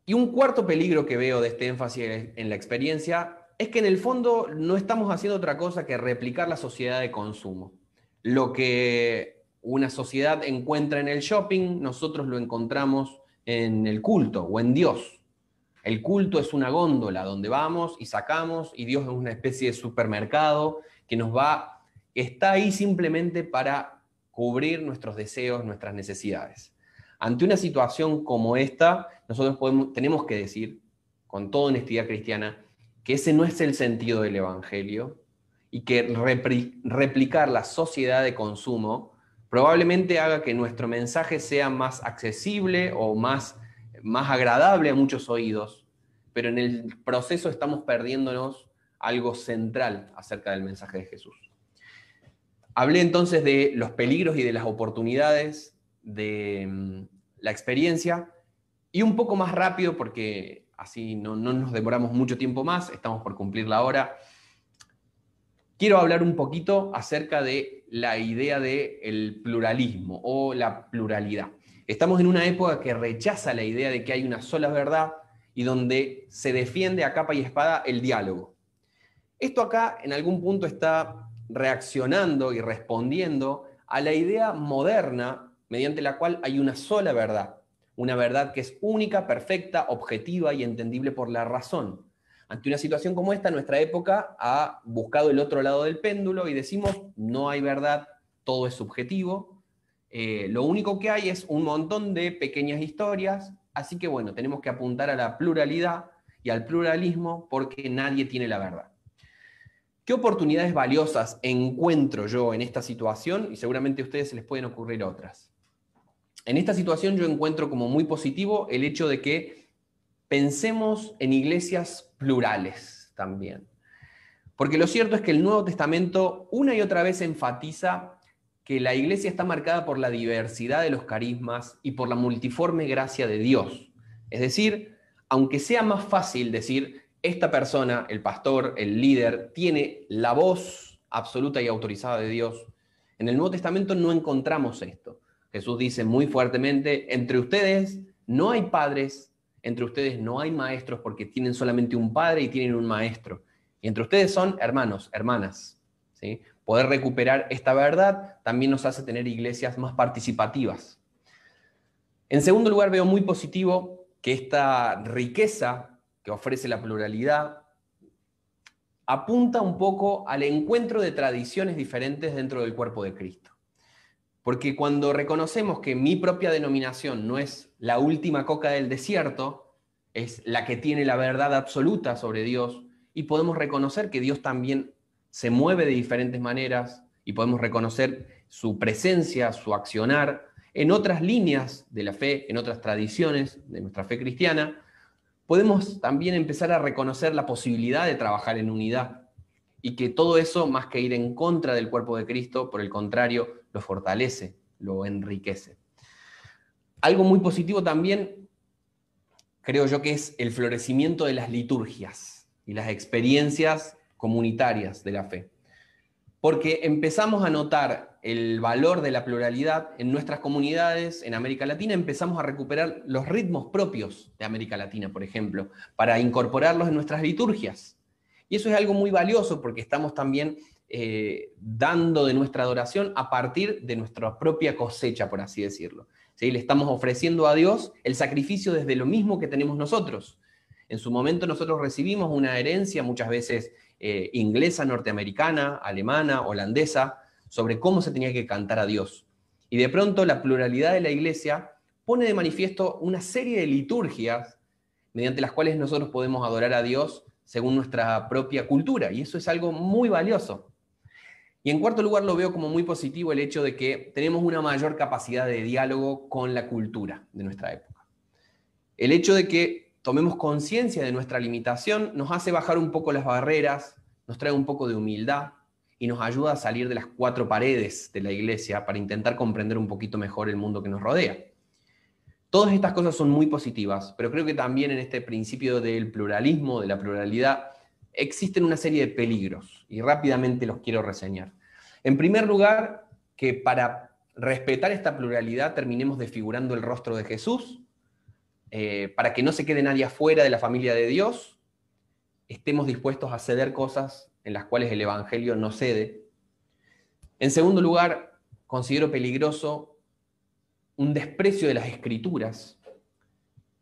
Y un cuarto peligro que veo de este énfasis en la experiencia es que en el fondo no estamos haciendo otra cosa que replicar la sociedad de consumo. Lo que una sociedad encuentra en el shopping, nosotros lo encontramos en el culto o en Dios. El culto es una góndola donde vamos y sacamos y Dios es una especie de supermercado que nos va, está ahí simplemente para cubrir nuestros deseos, nuestras necesidades. Ante una situación como esta, nosotros tenemos que decir, con toda honestidad cristiana, que ese no es el sentido del Evangelio y que replicar la sociedad de consumo probablemente haga que nuestro mensaje sea más accesible o más, más agradable a muchos oídos, pero en el proceso estamos perdiéndonos algo central acerca del mensaje de Jesús. Hablé entonces de los peligros y de las oportunidades de mm, la experiencia y un poco más rápido porque así no, nos demoramos mucho tiempo más, estamos por cumplir la hora. Quiero hablar un poquito acerca de la idea del pluralismo o la pluralidad. Estamos en una época que rechaza la idea de que hay una sola verdad y donde se defiende a capa y espada el diálogo. Esto acá en algún punto está reaccionando y respondiendo a la idea moderna mediante la cual hay una sola verdad una verdad que es única, perfecta, objetiva y entendible por la razón. Ante una situación como esta, nuestra época ha buscado el otro lado del péndulo y decimos, no hay verdad, todo es subjetivo, eh, lo único que hay es un montón de pequeñas historias, así que bueno, tenemos que apuntar a la pluralidad y al pluralismo porque nadie tiene la verdad. ¿Qué oportunidades valiosas encuentro yo en esta situación? Y seguramente a ustedes se les pueden ocurrir otras. En esta situación yo encuentro como muy positivo el hecho de que pensemos en iglesias plurales también. Porque lo cierto es que el Nuevo Testamento una y otra vez enfatiza que la iglesia está marcada por la diversidad de los carismas y por la multiforme gracia de Dios. Es decir, aunque sea más fácil decir, esta persona, el pastor, el líder, tiene la voz absoluta y autorizada de Dios, en el Nuevo Testamento no encontramos esto. Jesús dice muy fuertemente, entre ustedes no hay padres, entre ustedes no hay maestros porque tienen solamente un padre y tienen un maestro. Y entre ustedes son hermanos, hermanas. ¿sí? Poder recuperar esta verdad también nos hace tener iglesias más participativas. En segundo lugar, veo muy positivo que esta riqueza que ofrece la pluralidad apunta un poco al encuentro de tradiciones diferentes dentro del cuerpo de Cristo. Porque cuando reconocemos que mi propia denominación no es la última coca del desierto, es la que tiene la verdad absoluta sobre Dios, y podemos reconocer que Dios también se mueve de diferentes maneras, y podemos reconocer su presencia, su accionar en otras líneas de la fe, en otras tradiciones de nuestra fe cristiana, podemos también empezar a reconocer la posibilidad de trabajar en unidad y que todo eso, más que ir en contra del cuerpo de Cristo, por el contrario, lo fortalece, lo enriquece. Algo muy positivo también, creo yo, que es el florecimiento de las liturgias y las experiencias comunitarias de la fe. Porque empezamos a notar el valor de la pluralidad en nuestras comunidades en América Latina, empezamos a recuperar los ritmos propios de América Latina, por ejemplo, para incorporarlos en nuestras liturgias y eso es algo muy valioso porque estamos también eh, dando de nuestra adoración a partir de nuestra propia cosecha, por así decirlo. ¿Sí? Le estamos ofreciendo a Dios el sacrificio desde lo mismo que tenemos nosotros. En su momento nosotros recibimos una herencia, muchas veces eh, inglesa, norteamericana, alemana, holandesa, sobre cómo se tenía que cantar a Dios. Y de pronto la pluralidad de la iglesia pone de manifiesto una serie de liturgias mediante las cuales nosotros podemos adorar a Dios según nuestra propia cultura, y eso es algo muy valioso. Y en cuarto lugar, lo veo como muy positivo el hecho de que tenemos una mayor capacidad de diálogo con la cultura de nuestra época. El hecho de que tomemos conciencia de nuestra limitación nos hace bajar un poco las barreras, nos trae un poco de humildad y nos ayuda a salir de las cuatro paredes de la iglesia para intentar comprender un poquito mejor el mundo que nos rodea. Todas estas cosas son muy positivas, pero creo que también en este principio del pluralismo, de la pluralidad, existen una serie de peligros y rápidamente los quiero reseñar. En primer lugar, que para respetar esta pluralidad terminemos desfigurando el rostro de Jesús, eh, para que no se quede nadie afuera de la familia de Dios, estemos dispuestos a ceder cosas en las cuales el Evangelio no cede. En segundo lugar, considero peligroso un desprecio de las escrituras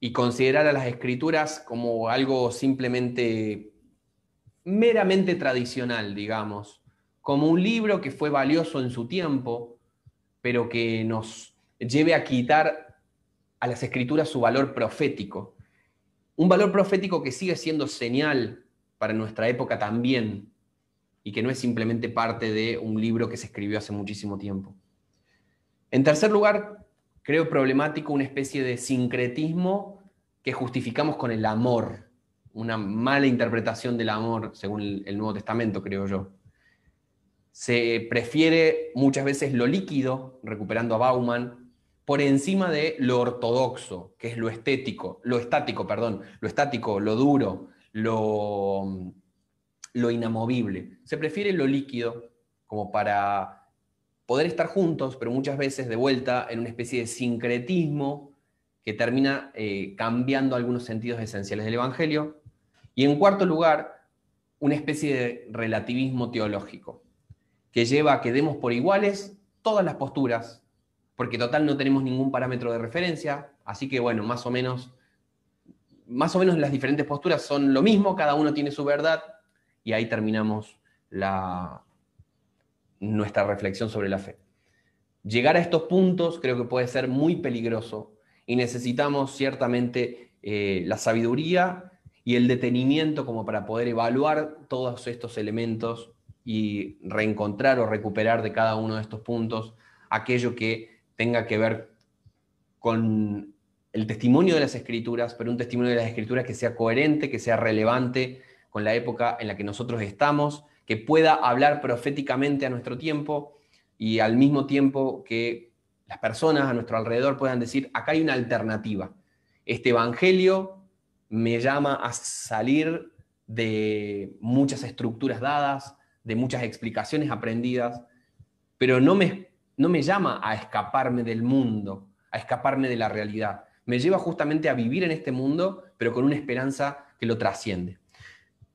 y considerar a las escrituras como algo simplemente meramente tradicional, digamos, como un libro que fue valioso en su tiempo, pero que nos lleve a quitar a las escrituras su valor profético. Un valor profético que sigue siendo señal para nuestra época también y que no es simplemente parte de un libro que se escribió hace muchísimo tiempo. En tercer lugar, creo problemático una especie de sincretismo que justificamos con el amor, una mala interpretación del amor según el, Nuevo Testamento, creo yo. Se prefiere muchas veces lo líquido, recuperando a Bauman, por encima de lo ortodoxo, que es lo estético, lo estático, perdón, lo estático, lo duro, lo, inamovible. Se prefiere lo líquido como para poder estar juntos, pero muchas veces de vuelta en una especie de sincretismo que termina eh, cambiando algunos sentidos esenciales del Evangelio. Y en cuarto lugar, una especie de relativismo teológico, que lleva a que demos por iguales todas las posturas, porque total no tenemos ningún parámetro de referencia, así que bueno, más o menos, más o menos las diferentes posturas son lo mismo, cada uno tiene su verdad, y ahí terminamos la, nuestra reflexión sobre la fe. Llegar a estos puntos creo que puede ser muy peligroso y necesitamos ciertamente eh, la sabiduría y el detenimiento como para poder evaluar todos estos elementos y reencontrar o recuperar de cada uno de estos puntos aquello que tenga que ver con el testimonio de las escrituras, pero un testimonio de las escrituras que sea coherente, que sea relevante con la época en la que nosotros estamos que pueda hablar proféticamente a nuestro tiempo y al mismo tiempo que las personas a nuestro alrededor puedan decir, acá hay una alternativa. Este Evangelio me llama a salir de muchas estructuras dadas, de muchas explicaciones aprendidas, pero no me, no me llama a escaparme del mundo, a escaparme de la realidad. Me lleva justamente a vivir en este mundo, pero con una esperanza que lo trasciende.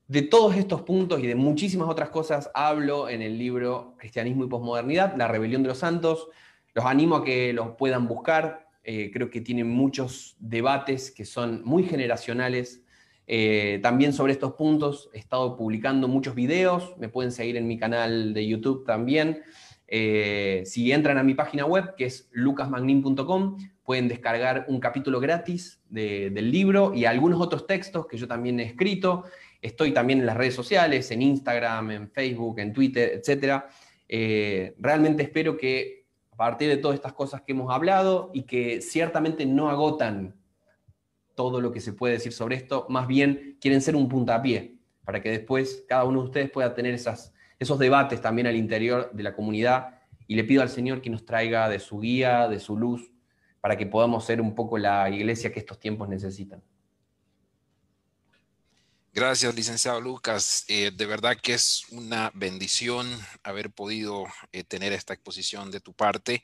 De todos estos puntos y de muchísimas otras cosas hablo en el libro Cristianismo y Posmodernidad, La Rebelión de los Santos. Los animo a que los puedan buscar. Eh, creo que tienen muchos debates que son muy generacionales. Eh, también sobre estos puntos he estado publicando muchos videos. Me pueden seguir en mi canal de YouTube también. Eh, si entran a mi página web, que es lucasmagnin.com, pueden descargar un capítulo gratis del libro y algunos otros textos que yo también he escrito. Estoy también en las redes sociales, en Instagram, en Facebook, en Twitter, etc. Eh, realmente espero que a partir de todas estas cosas que hemos hablado y que ciertamente no agotan todo lo que se puede decir sobre esto, más bien quieren ser un puntapié para que después cada uno de ustedes pueda tener esas, esos debates también al interior de la comunidad y le pido al Señor que nos traiga de su guía, de su luz, para que podamos ser un poco la iglesia que estos tiempos necesitan. Gracias, licenciado Lucas. Eh, de verdad que es una bendición haber podido eh, tener esta exposición de tu parte.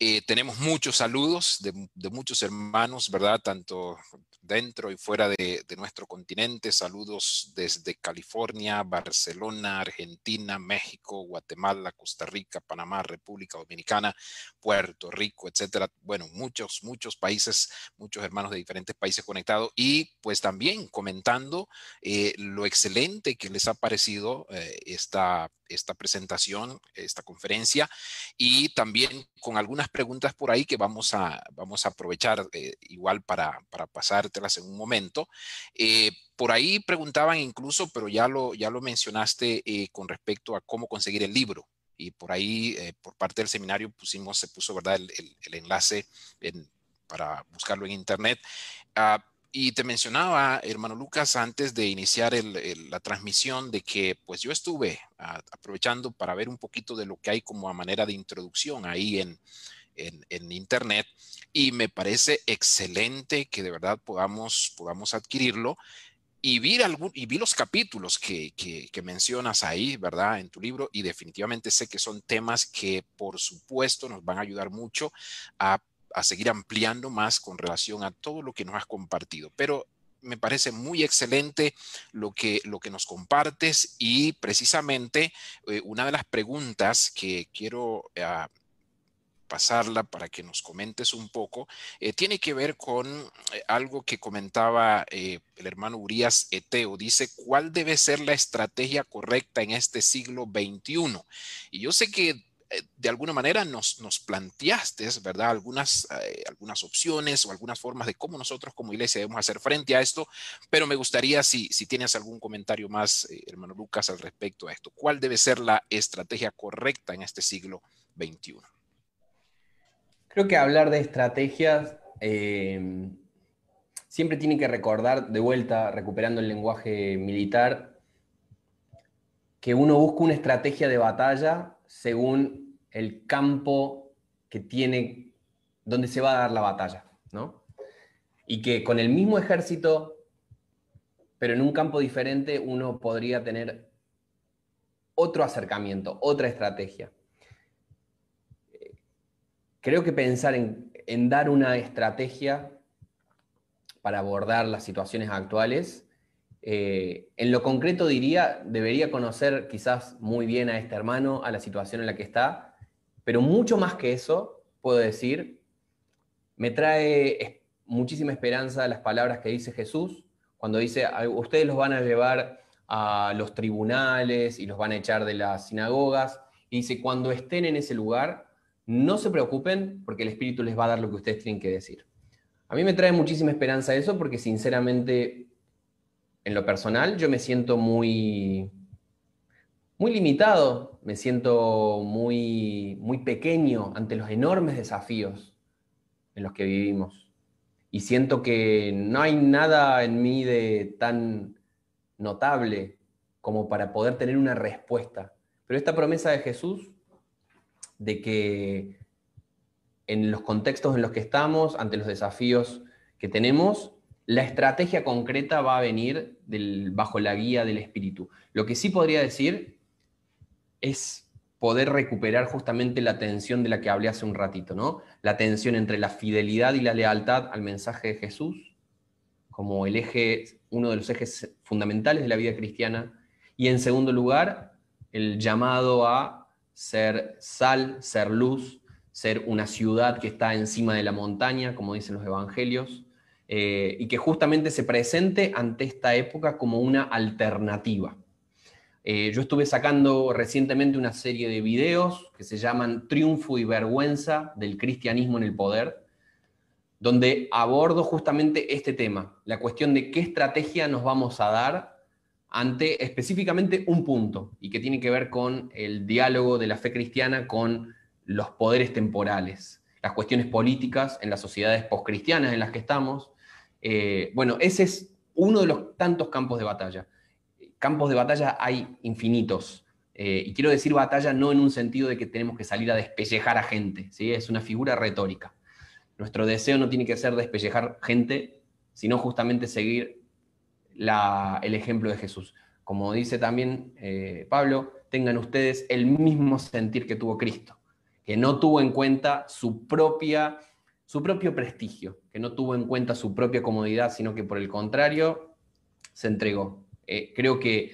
Eh, tenemos muchos saludos de, de, muchos hermanos, ¿verdad? Tanto dentro y fuera de, nuestro continente. Saludos desde California, Barcelona, Argentina, México, Guatemala, Costa Rica, Panamá, República Dominicana, Puerto Rico, etcétera. Bueno, muchos, muchos países, muchos hermanos de diferentes países conectados y pues también comentando eh, lo excelente que les ha parecido eh, esta, esta presentación, esta conferencia y también con algunas preguntas por ahí que vamos a, vamos a aprovechar eh, igual para, para, pasártelas en un momento. Eh, por ahí preguntaban incluso, pero ya lo, ya lo mencionaste con respecto a cómo conseguir el libro. Y por ahí, por parte del seminario, pusimos, se puso, ¿verdad?, el, el, enlace para buscarlo en internet. Ah, y te mencionaba, hermano Lucas, antes de iniciar la transmisión, de que pues yo estuve aprovechando para ver un poquito de lo que hay como a manera de introducción ahí en, en, Internet y me parece excelente que de verdad podamos, podamos adquirirlo. Y vi, algún, y vi los capítulos que, que, mencionas ahí, ¿verdad? En tu libro, y definitivamente sé que son temas que, por supuesto, nos van a ayudar mucho a a seguir ampliando más con relación a todo lo que nos has compartido. Pero me parece muy excelente lo que, lo que nos compartes y precisamente eh, una de las preguntas que quiero ah, pasarla para que nos comentes un poco, eh, tiene que ver con eh, algo que comentaba el hermano Urias Eteo. Dice, ¿cuál debe ser la estrategia correcta en este siglo XXI? Y yo sé que eh, de alguna manera nos, nos planteaste, ¿verdad? Algunas, eh, algunas opciones o algunas formas de cómo nosotros como iglesia debemos hacer frente a esto, pero me gustaría si, si tienes algún comentario más, eh, hermano Lucas, al respecto a esto. ¿Cuál debe ser la estrategia correcta en este siglo XXI? Creo que hablar de estrategias siempre tiene que recordar, de vuelta, recuperando el lenguaje militar, que uno busca una estrategia de batalla según el campo que tiene, donde se va a dar la batalla, ¿no? Y que con el mismo ejército, pero en un campo diferente, uno podría tener otro acercamiento, otra estrategia. Creo que pensar en, dar una estrategia para abordar las situaciones actuales, eh, en lo concreto diría, debería conocer quizás muy bien a este hermano, a la situación en la que está, pero mucho más que eso, puedo decir, me trae muchísima esperanza las palabras que dice Jesús cuando dice, ustedes los van a llevar a los tribunales y los van a echar de las sinagogas. Y dice, cuando estén en ese lugar, no se preocupen porque el Espíritu les va a dar lo que ustedes tienen que decir. A mí me trae muchísima esperanza eso porque sinceramente, en lo personal, yo me siento muy, muy limitado, me siento muy, muy pequeño ante los enormes desafíos en los que vivimos. Y siento que no hay nada en mí de tan notable como para poder tener una respuesta. Pero esta promesa de Jesús de que en los contextos en los que estamos, ante los desafíos que tenemos, la estrategia concreta va a venir bajo la guía del Espíritu. Lo que sí podría decir es poder recuperar justamente la tensión de la que hablé hace un ratito, ¿no? La tensión entre la fidelidad y la lealtad al mensaje de Jesús, como el eje, uno de los ejes fundamentales de la vida cristiana, y en segundo lugar, el llamado a ser sal, ser luz, ser una ciudad que está encima de la montaña, como dicen los evangelios, eh, y que justamente se presente ante esta época como una alternativa. Eh, yo estuve sacando recientemente una serie de videos que se llaman Triunfo y Vergüenza del Cristianismo en el Poder, donde abordo justamente este tema, la cuestión de qué estrategia nos vamos a dar ante específicamente un punto, y que tiene que ver con el diálogo de la fe cristiana con los poderes temporales, las cuestiones políticas en las sociedades postcristianas en las que estamos. Eh, bueno, ese es uno de los tantos campos de batalla campos de batalla hay infinitos. Eh, y quiero decir batalla no en un sentido de que tenemos que salir a despellejar a gente, ¿sí? es una figura retórica. Nuestro deseo no tiene que ser despellejar gente, sino justamente seguir el ejemplo de Jesús. Como dice también eh, Pablo, tengan ustedes el mismo sentir que tuvo Cristo, que no tuvo en cuenta su, propia, su propio prestigio, que no tuvo en cuenta su propia comodidad, sino que por el contrario se entregó eh, creo que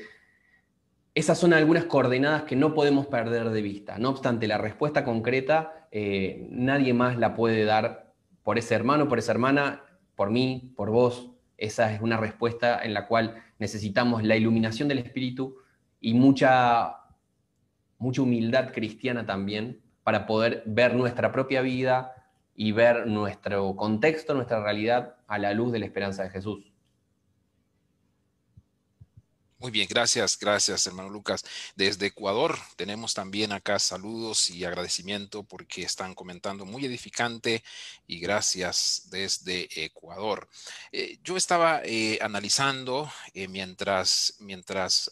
esas son algunas coordenadas que no podemos perder de vista. No obstante, la respuesta concreta eh, nadie más la puede dar por ese hermano, por esa hermana, por mí, por vos. Esa es una respuesta en la cual necesitamos la iluminación del Espíritu y mucha, mucha humildad cristiana también para poder ver nuestra propia vida y ver nuestro contexto, nuestra realidad a la luz de la esperanza de Jesús. Muy bien, gracias, gracias hermano Lucas. Desde Ecuador tenemos también acá saludos y agradecimiento porque están comentando muy edificante y gracias desde Ecuador. Eh, yo estaba eh, analizando eh, mientras, mientras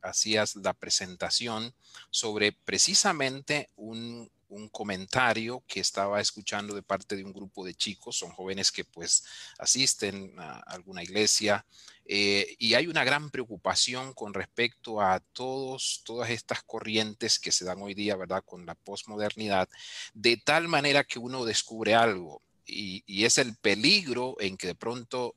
hacías la presentación sobre precisamente un un comentario que estaba escuchando de parte de un grupo de chicos, son jóvenes que pues asisten a alguna iglesia eh, y hay una gran preocupación con respecto a todos, todas estas corrientes que se dan hoy día, ¿verdad? Con la posmodernidad, de tal manera que uno descubre algo y, y es el peligro en que de pronto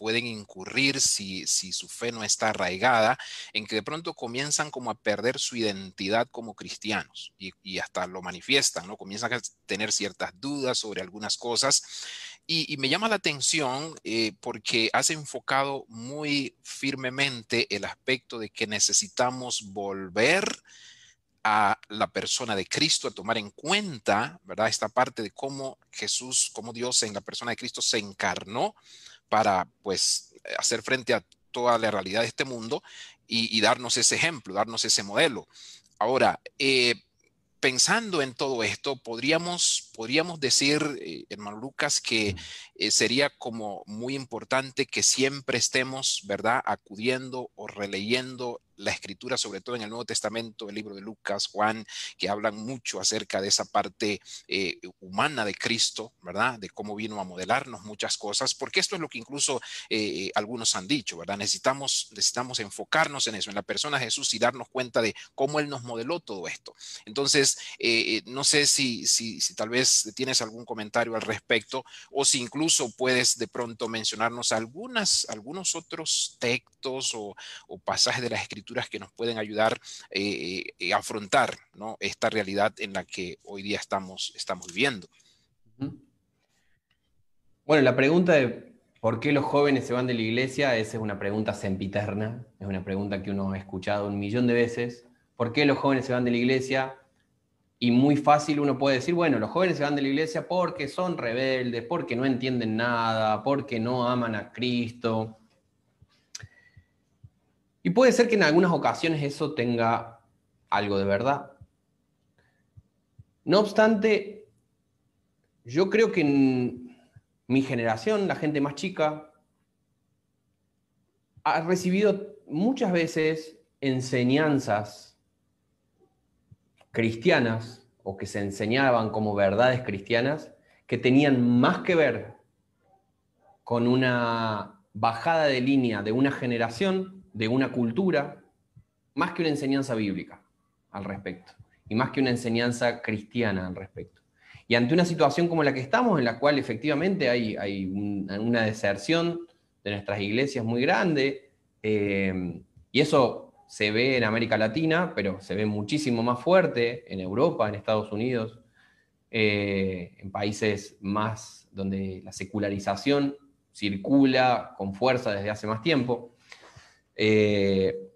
pueden incurrir si, si su fe no está arraigada, en que de pronto comienzan como a perder su identidad como cristianos y, hasta lo manifiestan, ¿no? Comienzan a tener ciertas dudas sobre algunas cosas. Y, me llama la atención eh, porque has enfocado muy firmemente el aspecto de que necesitamos volver a la persona de Cristo, a tomar en cuenta, ¿verdad? Esta parte de cómo Jesús, cómo Dios en la persona de Cristo se encarnó para pues hacer frente a toda la realidad de este mundo y, darnos ese ejemplo, darnos ese modelo. Ahora, eh, pensando en todo esto, podríamos, podríamos decir, eh, hermano Lucas, que eh, sería como muy importante que siempre estemos, ¿verdad?, acudiendo o releyendo la escritura, sobre todo en el Nuevo Testamento, el libro de Lucas, Juan, que hablan mucho acerca de esa parte eh, humana de Cristo, ¿verdad? De cómo vino a modelarnos muchas cosas, porque esto es lo que incluso eh, algunos han dicho, ¿verdad? Necesitamos, necesitamos enfocarnos en eso, en la persona de Jesús y darnos cuenta de cómo Él nos modeló todo esto. Entonces, eh, no sé si, si, si tal vez tienes algún comentario al respecto o si incluso puedes de pronto mencionarnos algunas, algunos otros textos o, o pasajes de la escritura que nos pueden ayudar eh, eh, a afrontar esta realidad en la que hoy día estamos, estamos viviendo. Bueno, la pregunta de por qué los jóvenes se van de la iglesia, esa es una pregunta sempiterna, es una pregunta que uno ha escuchado un millón de veces. ¿Por qué los jóvenes se van de la iglesia? Y muy fácil uno puede decir, bueno, los jóvenes se van de la iglesia porque son rebeldes, porque no entienden nada, porque no aman a Cristo, y puede ser que en algunas ocasiones eso tenga algo de verdad. No obstante, yo creo que en mi generación, la gente más chica, ha recibido muchas veces enseñanzas cristianas o que se enseñaban como verdades cristianas que tenían más que ver con una bajada de línea de una generación de una cultura más que una enseñanza bíblica al respecto y más que una enseñanza cristiana al respecto. Y ante una situación como la que estamos, en la cual efectivamente hay, hay una deserción de nuestras iglesias muy grande, eh, y eso se ve en América Latina, pero se ve muchísimo más fuerte en Europa, en Estados Unidos, eh, en países más donde la secularización circula con fuerza desde hace más tiempo. Eh,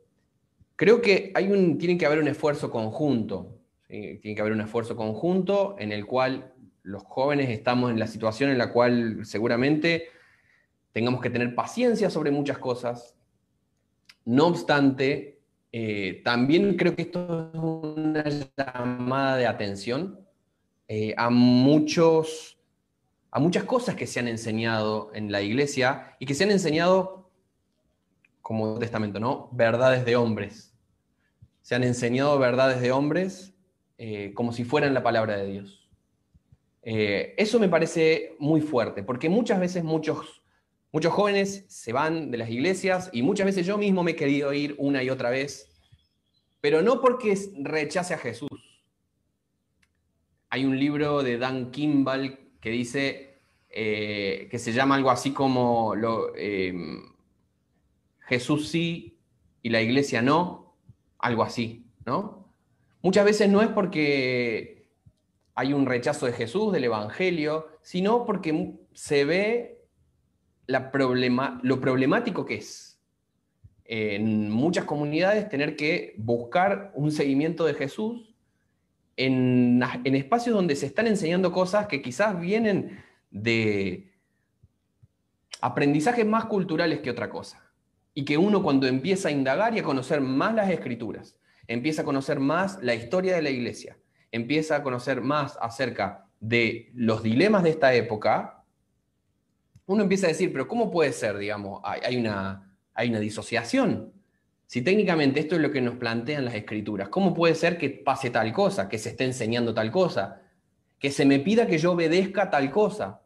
creo que hay un, tiene que haber un esfuerzo conjunto, tiene que haber un esfuerzo conjunto en el cual los jóvenes estamos en la situación en la cual seguramente tengamos que tener paciencia sobre muchas cosas. No obstante, eh, también creo que esto es una llamada de atención eh, a, muchos, a muchas cosas que se han enseñado en la iglesia y que se han enseñado como testamento, ¿no? Verdades de hombres. Se han enseñado verdades de hombres eh, como si fueran la palabra de Dios. Eh, eso me parece muy fuerte, porque muchas veces muchos, muchos jóvenes se van de las iglesias y muchas veces yo mismo me he querido ir una y otra vez, pero no porque rechace a Jesús. Hay un libro de Dan Kimball que dice, eh, que se llama algo así como lo, Jesús sí y la iglesia no, algo así, ¿no? Muchas veces no es porque hay un rechazo de Jesús, del Evangelio, sino porque se ve la problema, lo problemático que es en muchas comunidades tener que buscar un seguimiento de Jesús en, en espacios donde se están enseñando cosas que quizás vienen de aprendizajes más culturales que otra cosa. Y que uno cuando empieza a indagar y a conocer más las escrituras, empieza a conocer más la historia de la iglesia, empieza a conocer más acerca de los dilemas de esta época, uno empieza a decir, pero ¿cómo puede ser, digamos, hay, una, hay una disociación? Si técnicamente esto es lo que nos plantean las escrituras, ¿cómo puede ser que pase tal cosa, que se esté enseñando tal cosa, que se me pida que yo obedezca tal cosa?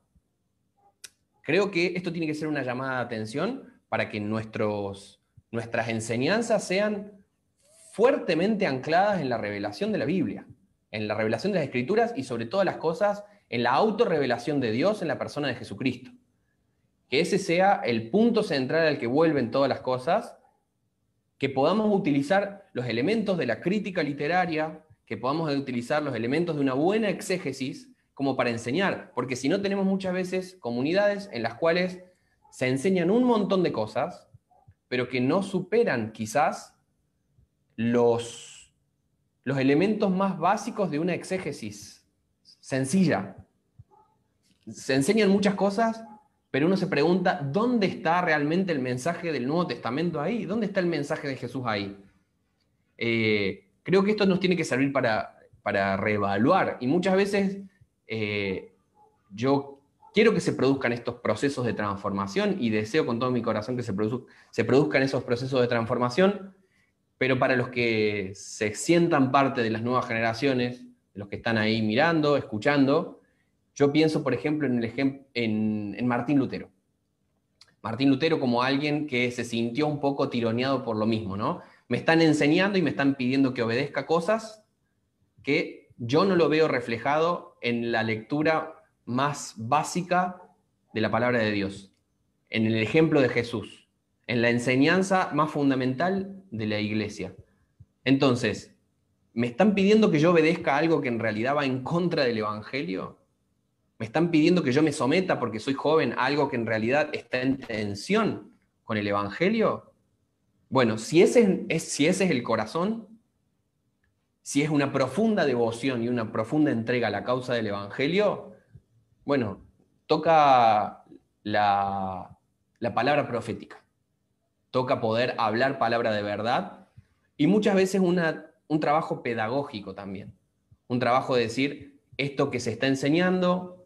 Creo que esto tiene que ser una llamada de atención para que nuestros, nuestras enseñanzas sean fuertemente ancladas en la revelación de la Biblia, en la revelación de las escrituras y sobre todas las cosas en la autorrevelación de Dios en la persona de Jesucristo. Que ese sea el punto central al que vuelven todas las cosas, que podamos utilizar los elementos de la crítica literaria, que podamos utilizar los elementos de una buena exégesis como para enseñar, porque si no tenemos muchas veces comunidades en las cuales se enseñan un montón de cosas, pero que no superan quizás los, los elementos más básicos de una exégesis sencilla. Se enseñan muchas cosas, pero uno se pregunta, ¿dónde está realmente el mensaje del Nuevo Testamento ahí? ¿Dónde está el mensaje de Jesús ahí? Eh, creo que esto nos tiene que servir para, para reevaluar y muchas veces eh, yo quiero que se produzcan estos procesos de transformación y deseo con todo mi corazón que se, produzcan esos procesos de transformación, pero para los que se sientan parte de las nuevas generaciones, los que están ahí mirando, escuchando, yo pienso, por ejemplo, en, el en, Martín Lutero. Martín Lutero como alguien que se sintió un poco tironeado por lo mismo, ¿no? Me están enseñando y me están pidiendo que obedezca cosas que yo no lo veo reflejado en la lectura más básica de la palabra de Dios, en el ejemplo de Jesús, en la enseñanza más fundamental de la iglesia. Entonces, ¿me están pidiendo que yo obedezca algo que en realidad va en contra del Evangelio? me están pidiendo que yo me someta porque soy joven a algo que en realidad está en tensión con el Evangelio. Bueno, si ese es, si ese es el corazón, si es una profunda devoción y una profunda entrega a la causa del Evangelio, bueno, toca la, la palabra profética, toca poder hablar palabra de verdad y muchas veces una, un trabajo pedagógico también, un trabajo de decir, esto que se está enseñando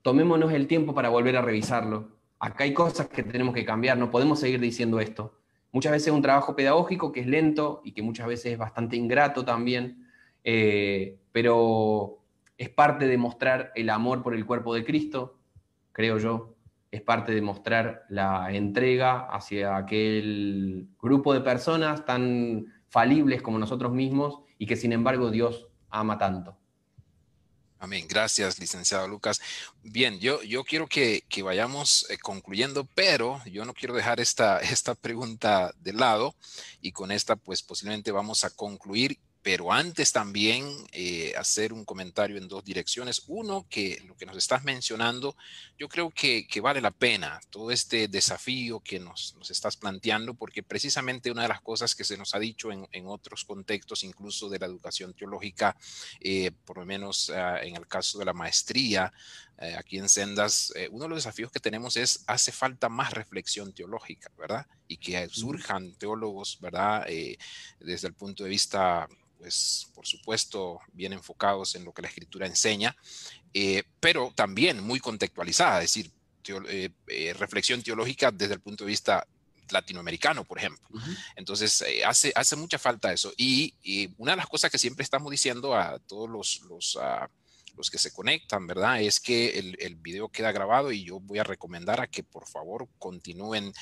tomémonos el tiempo para volver a revisarlo. Acá hay cosas que tenemos que cambiar, no podemos seguir diciendo esto. Muchas veces es un trabajo pedagógico que es lento y que muchas veces es bastante ingrato también, eh, pero es parte de mostrar el amor por el cuerpo de Cristo, creo yo, es parte de mostrar la entrega hacia aquel grupo de personas tan falibles como nosotros mismos y que sin embargo Dios ama tanto. Amén. Gracias, licenciado Lucas. Bien, yo, yo quiero que, vayamos eh, concluyendo, pero yo no quiero dejar esta, esta pregunta de lado y con esta pues posiblemente vamos a concluir pero antes también eh, hacer un comentario en dos direcciones. Uno, que lo que nos estás mencionando, yo creo que, vale la pena todo este desafío que nos, estás planteando, porque precisamente una de las cosas que se nos ha dicho en, otros contextos, incluso de la educación teológica, eh, por lo menos ah, en el caso de la maestría, eh, aquí en Sendas, uno de los desafíos que tenemos es, hace falta más reflexión teológica, ¿verdad? Y que surjan teólogos, ¿verdad? desde el punto de vista pues por supuesto bien enfocados en lo que la escritura enseña, eh, pero también muy contextualizada, es decir, eh, eh, reflexión teológica desde el punto de vista latinoamericano, por ejemplo. Entonces, hace, hace mucha falta eso. Y, una de las cosas que siempre estamos diciendo a todos los, los, los que se conectan, ¿verdad? Es que el, el, video queda grabado y yo voy a recomendar a que por favor continúen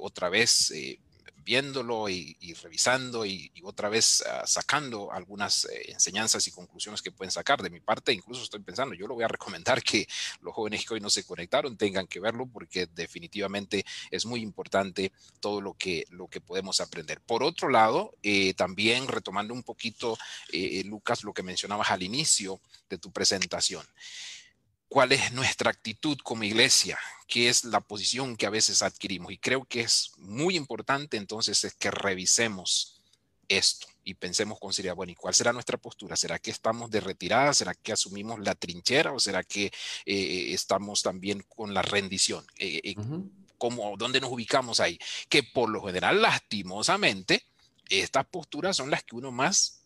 otra vez viéndolo y, revisando y, otra vez ah, sacando algunas eh, enseñanzas y conclusiones que pueden sacar. De mi parte, incluso estoy pensando, yo lo voy a recomendar que los jóvenes que hoy no se conectaron tengan que verlo porque definitivamente es muy importante todo lo que, lo que podemos aprender. Por otro lado, eh, también retomando un poquito, eh, Lucas, lo que mencionabas al inicio de tu presentación cuál es nuestra actitud como iglesia, qué es la posición que a veces adquirimos. Y creo que es muy importante entonces es que revisemos esto y pensemos con seriedad, bueno, ¿y cuál será nuestra postura? ¿Será que estamos de retirada? ¿Será que asumimos la trinchera? ¿O será que eh, estamos también con la rendición? Eh, eh, ¿Dónde nos ubicamos ahí? Que por lo general, lastimosamente, estas posturas son las que uno más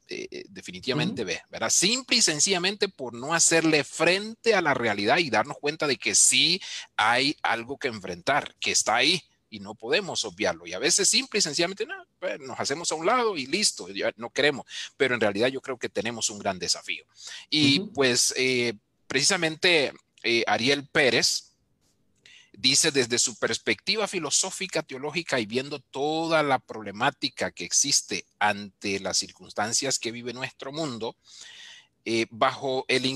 definitivamente ve, ¿verdad? Simple y sencillamente por no hacerle frente a la realidad y darnos cuenta de que sí hay algo que enfrentar, que está ahí, y no podemos obviarlo. Y a veces simple y sencillamente no, pues, nos hacemos a un lado y listo, ya no queremos. Pero en realidad yo creo que tenemos un gran desafío. Y pues eh, precisamente eh, Ariel Pérez dice desde su perspectiva filosófica, teológica y viendo toda la problemática que existe ante las circunstancias que vive nuestro mundo, eh, bajo el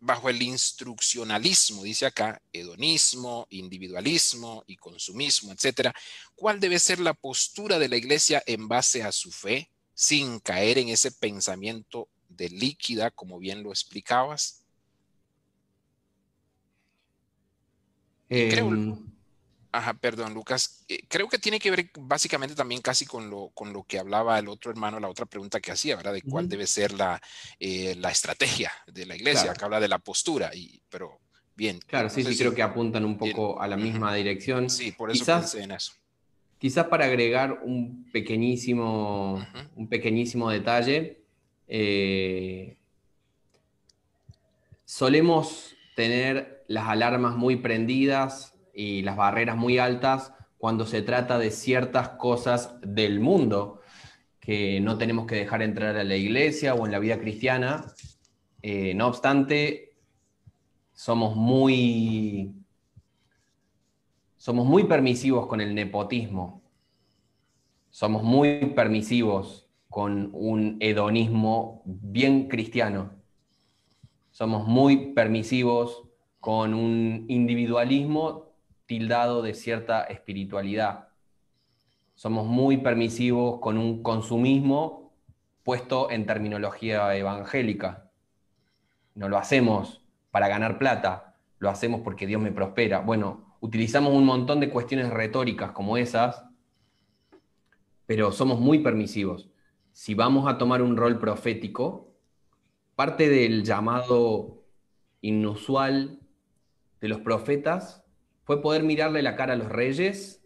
bajo el instruccionalismo, dice acá, hedonismo, individualismo y consumismo, etcétera, ¿cuál debe ser la postura de la iglesia en base a su fe, sin caer en ese pensamiento de líquida, como bien lo explicabas? Em, Ajá, perdón, Lucas. Eh, creo que tiene que ver básicamente también casi con lo, con lo que hablaba el otro hermano, la otra pregunta que hacía, ¿verdad? De cuál debe ser la, eh, la, estrategia de la iglesia, que habla de la postura, y, pero bien. Claro, sí, sí, creo que apuntan un poco a la misma dirección. Sí, por eso pensé en eso. Quizás para agregar un pequeñísimo, un pequeñísimo detalle, eh, solemos tener las alarmas muy prendidas y las barreras muy altas cuando se trata de ciertas cosas del mundo que no tenemos que dejar entrar a la iglesia o en la vida cristiana. Eh, no obstante, somos muy, somos muy permisivos con el nepotismo. Somos muy permisivos con un hedonismo bien cristiano. Somos muy permisivos con un individualismo tildado de cierta espiritualidad. Somos muy permisivos con un consumismo puesto en terminología evangélica. No lo hacemos para ganar plata, lo hacemos porque Dios me prospera. Bueno, utilizamos un montón de cuestiones retóricas como esas, pero somos muy permisivos. Si vamos a tomar un rol profético, parte del llamado inusual de los profetas fue poder mirarle la cara a los reyes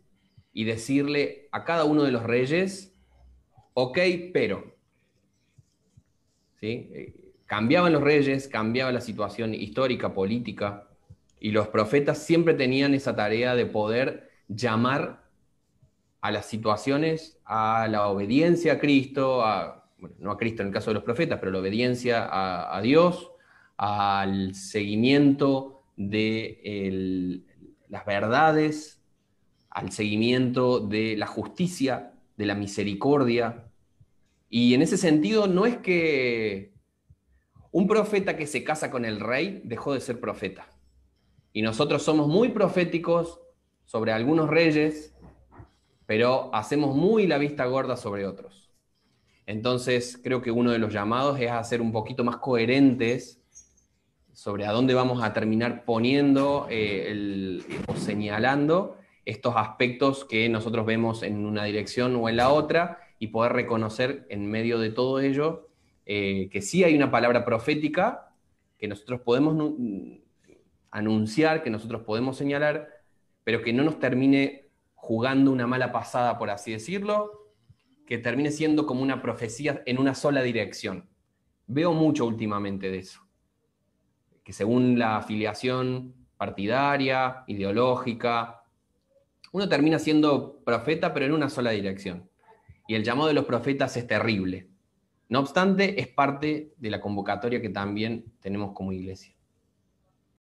y decirle a cada uno de los reyes, ok, pero. ¿Sí? Eh, cambiaban los reyes, cambiaba la situación histórica, política, y los profetas siempre tenían esa tarea de poder llamar a las situaciones, a la obediencia a Cristo, a, bueno, no a Cristo en el caso de los profetas, pero la obediencia a, a Dios, al seguimiento de las verdades, al seguimiento de la justicia, de la misericordia. Y en ese sentido no es que un profeta que se casa con el rey dejó de ser profeta. Y nosotros somos muy proféticos sobre algunos reyes, pero hacemos muy la vista gorda sobre otros. Entonces creo que uno de los llamados es a ser un poquito más coherentes sobre a dónde vamos a terminar poniendo eh, o señalando estos aspectos que nosotros vemos en una dirección o en la otra y poder reconocer en medio de todo ello eh, que sí hay una palabra profética que nosotros podemos anunciar, que nosotros podemos señalar, pero que no nos termine jugando una mala pasada, por así decirlo, que termine siendo como una profecía en una sola dirección. Veo mucho últimamente de eso que según la afiliación partidaria, ideológica, uno termina siendo profeta, pero en una sola dirección. Y el llamado de los profetas es terrible. No obstante, es parte de la convocatoria que también tenemos como iglesia.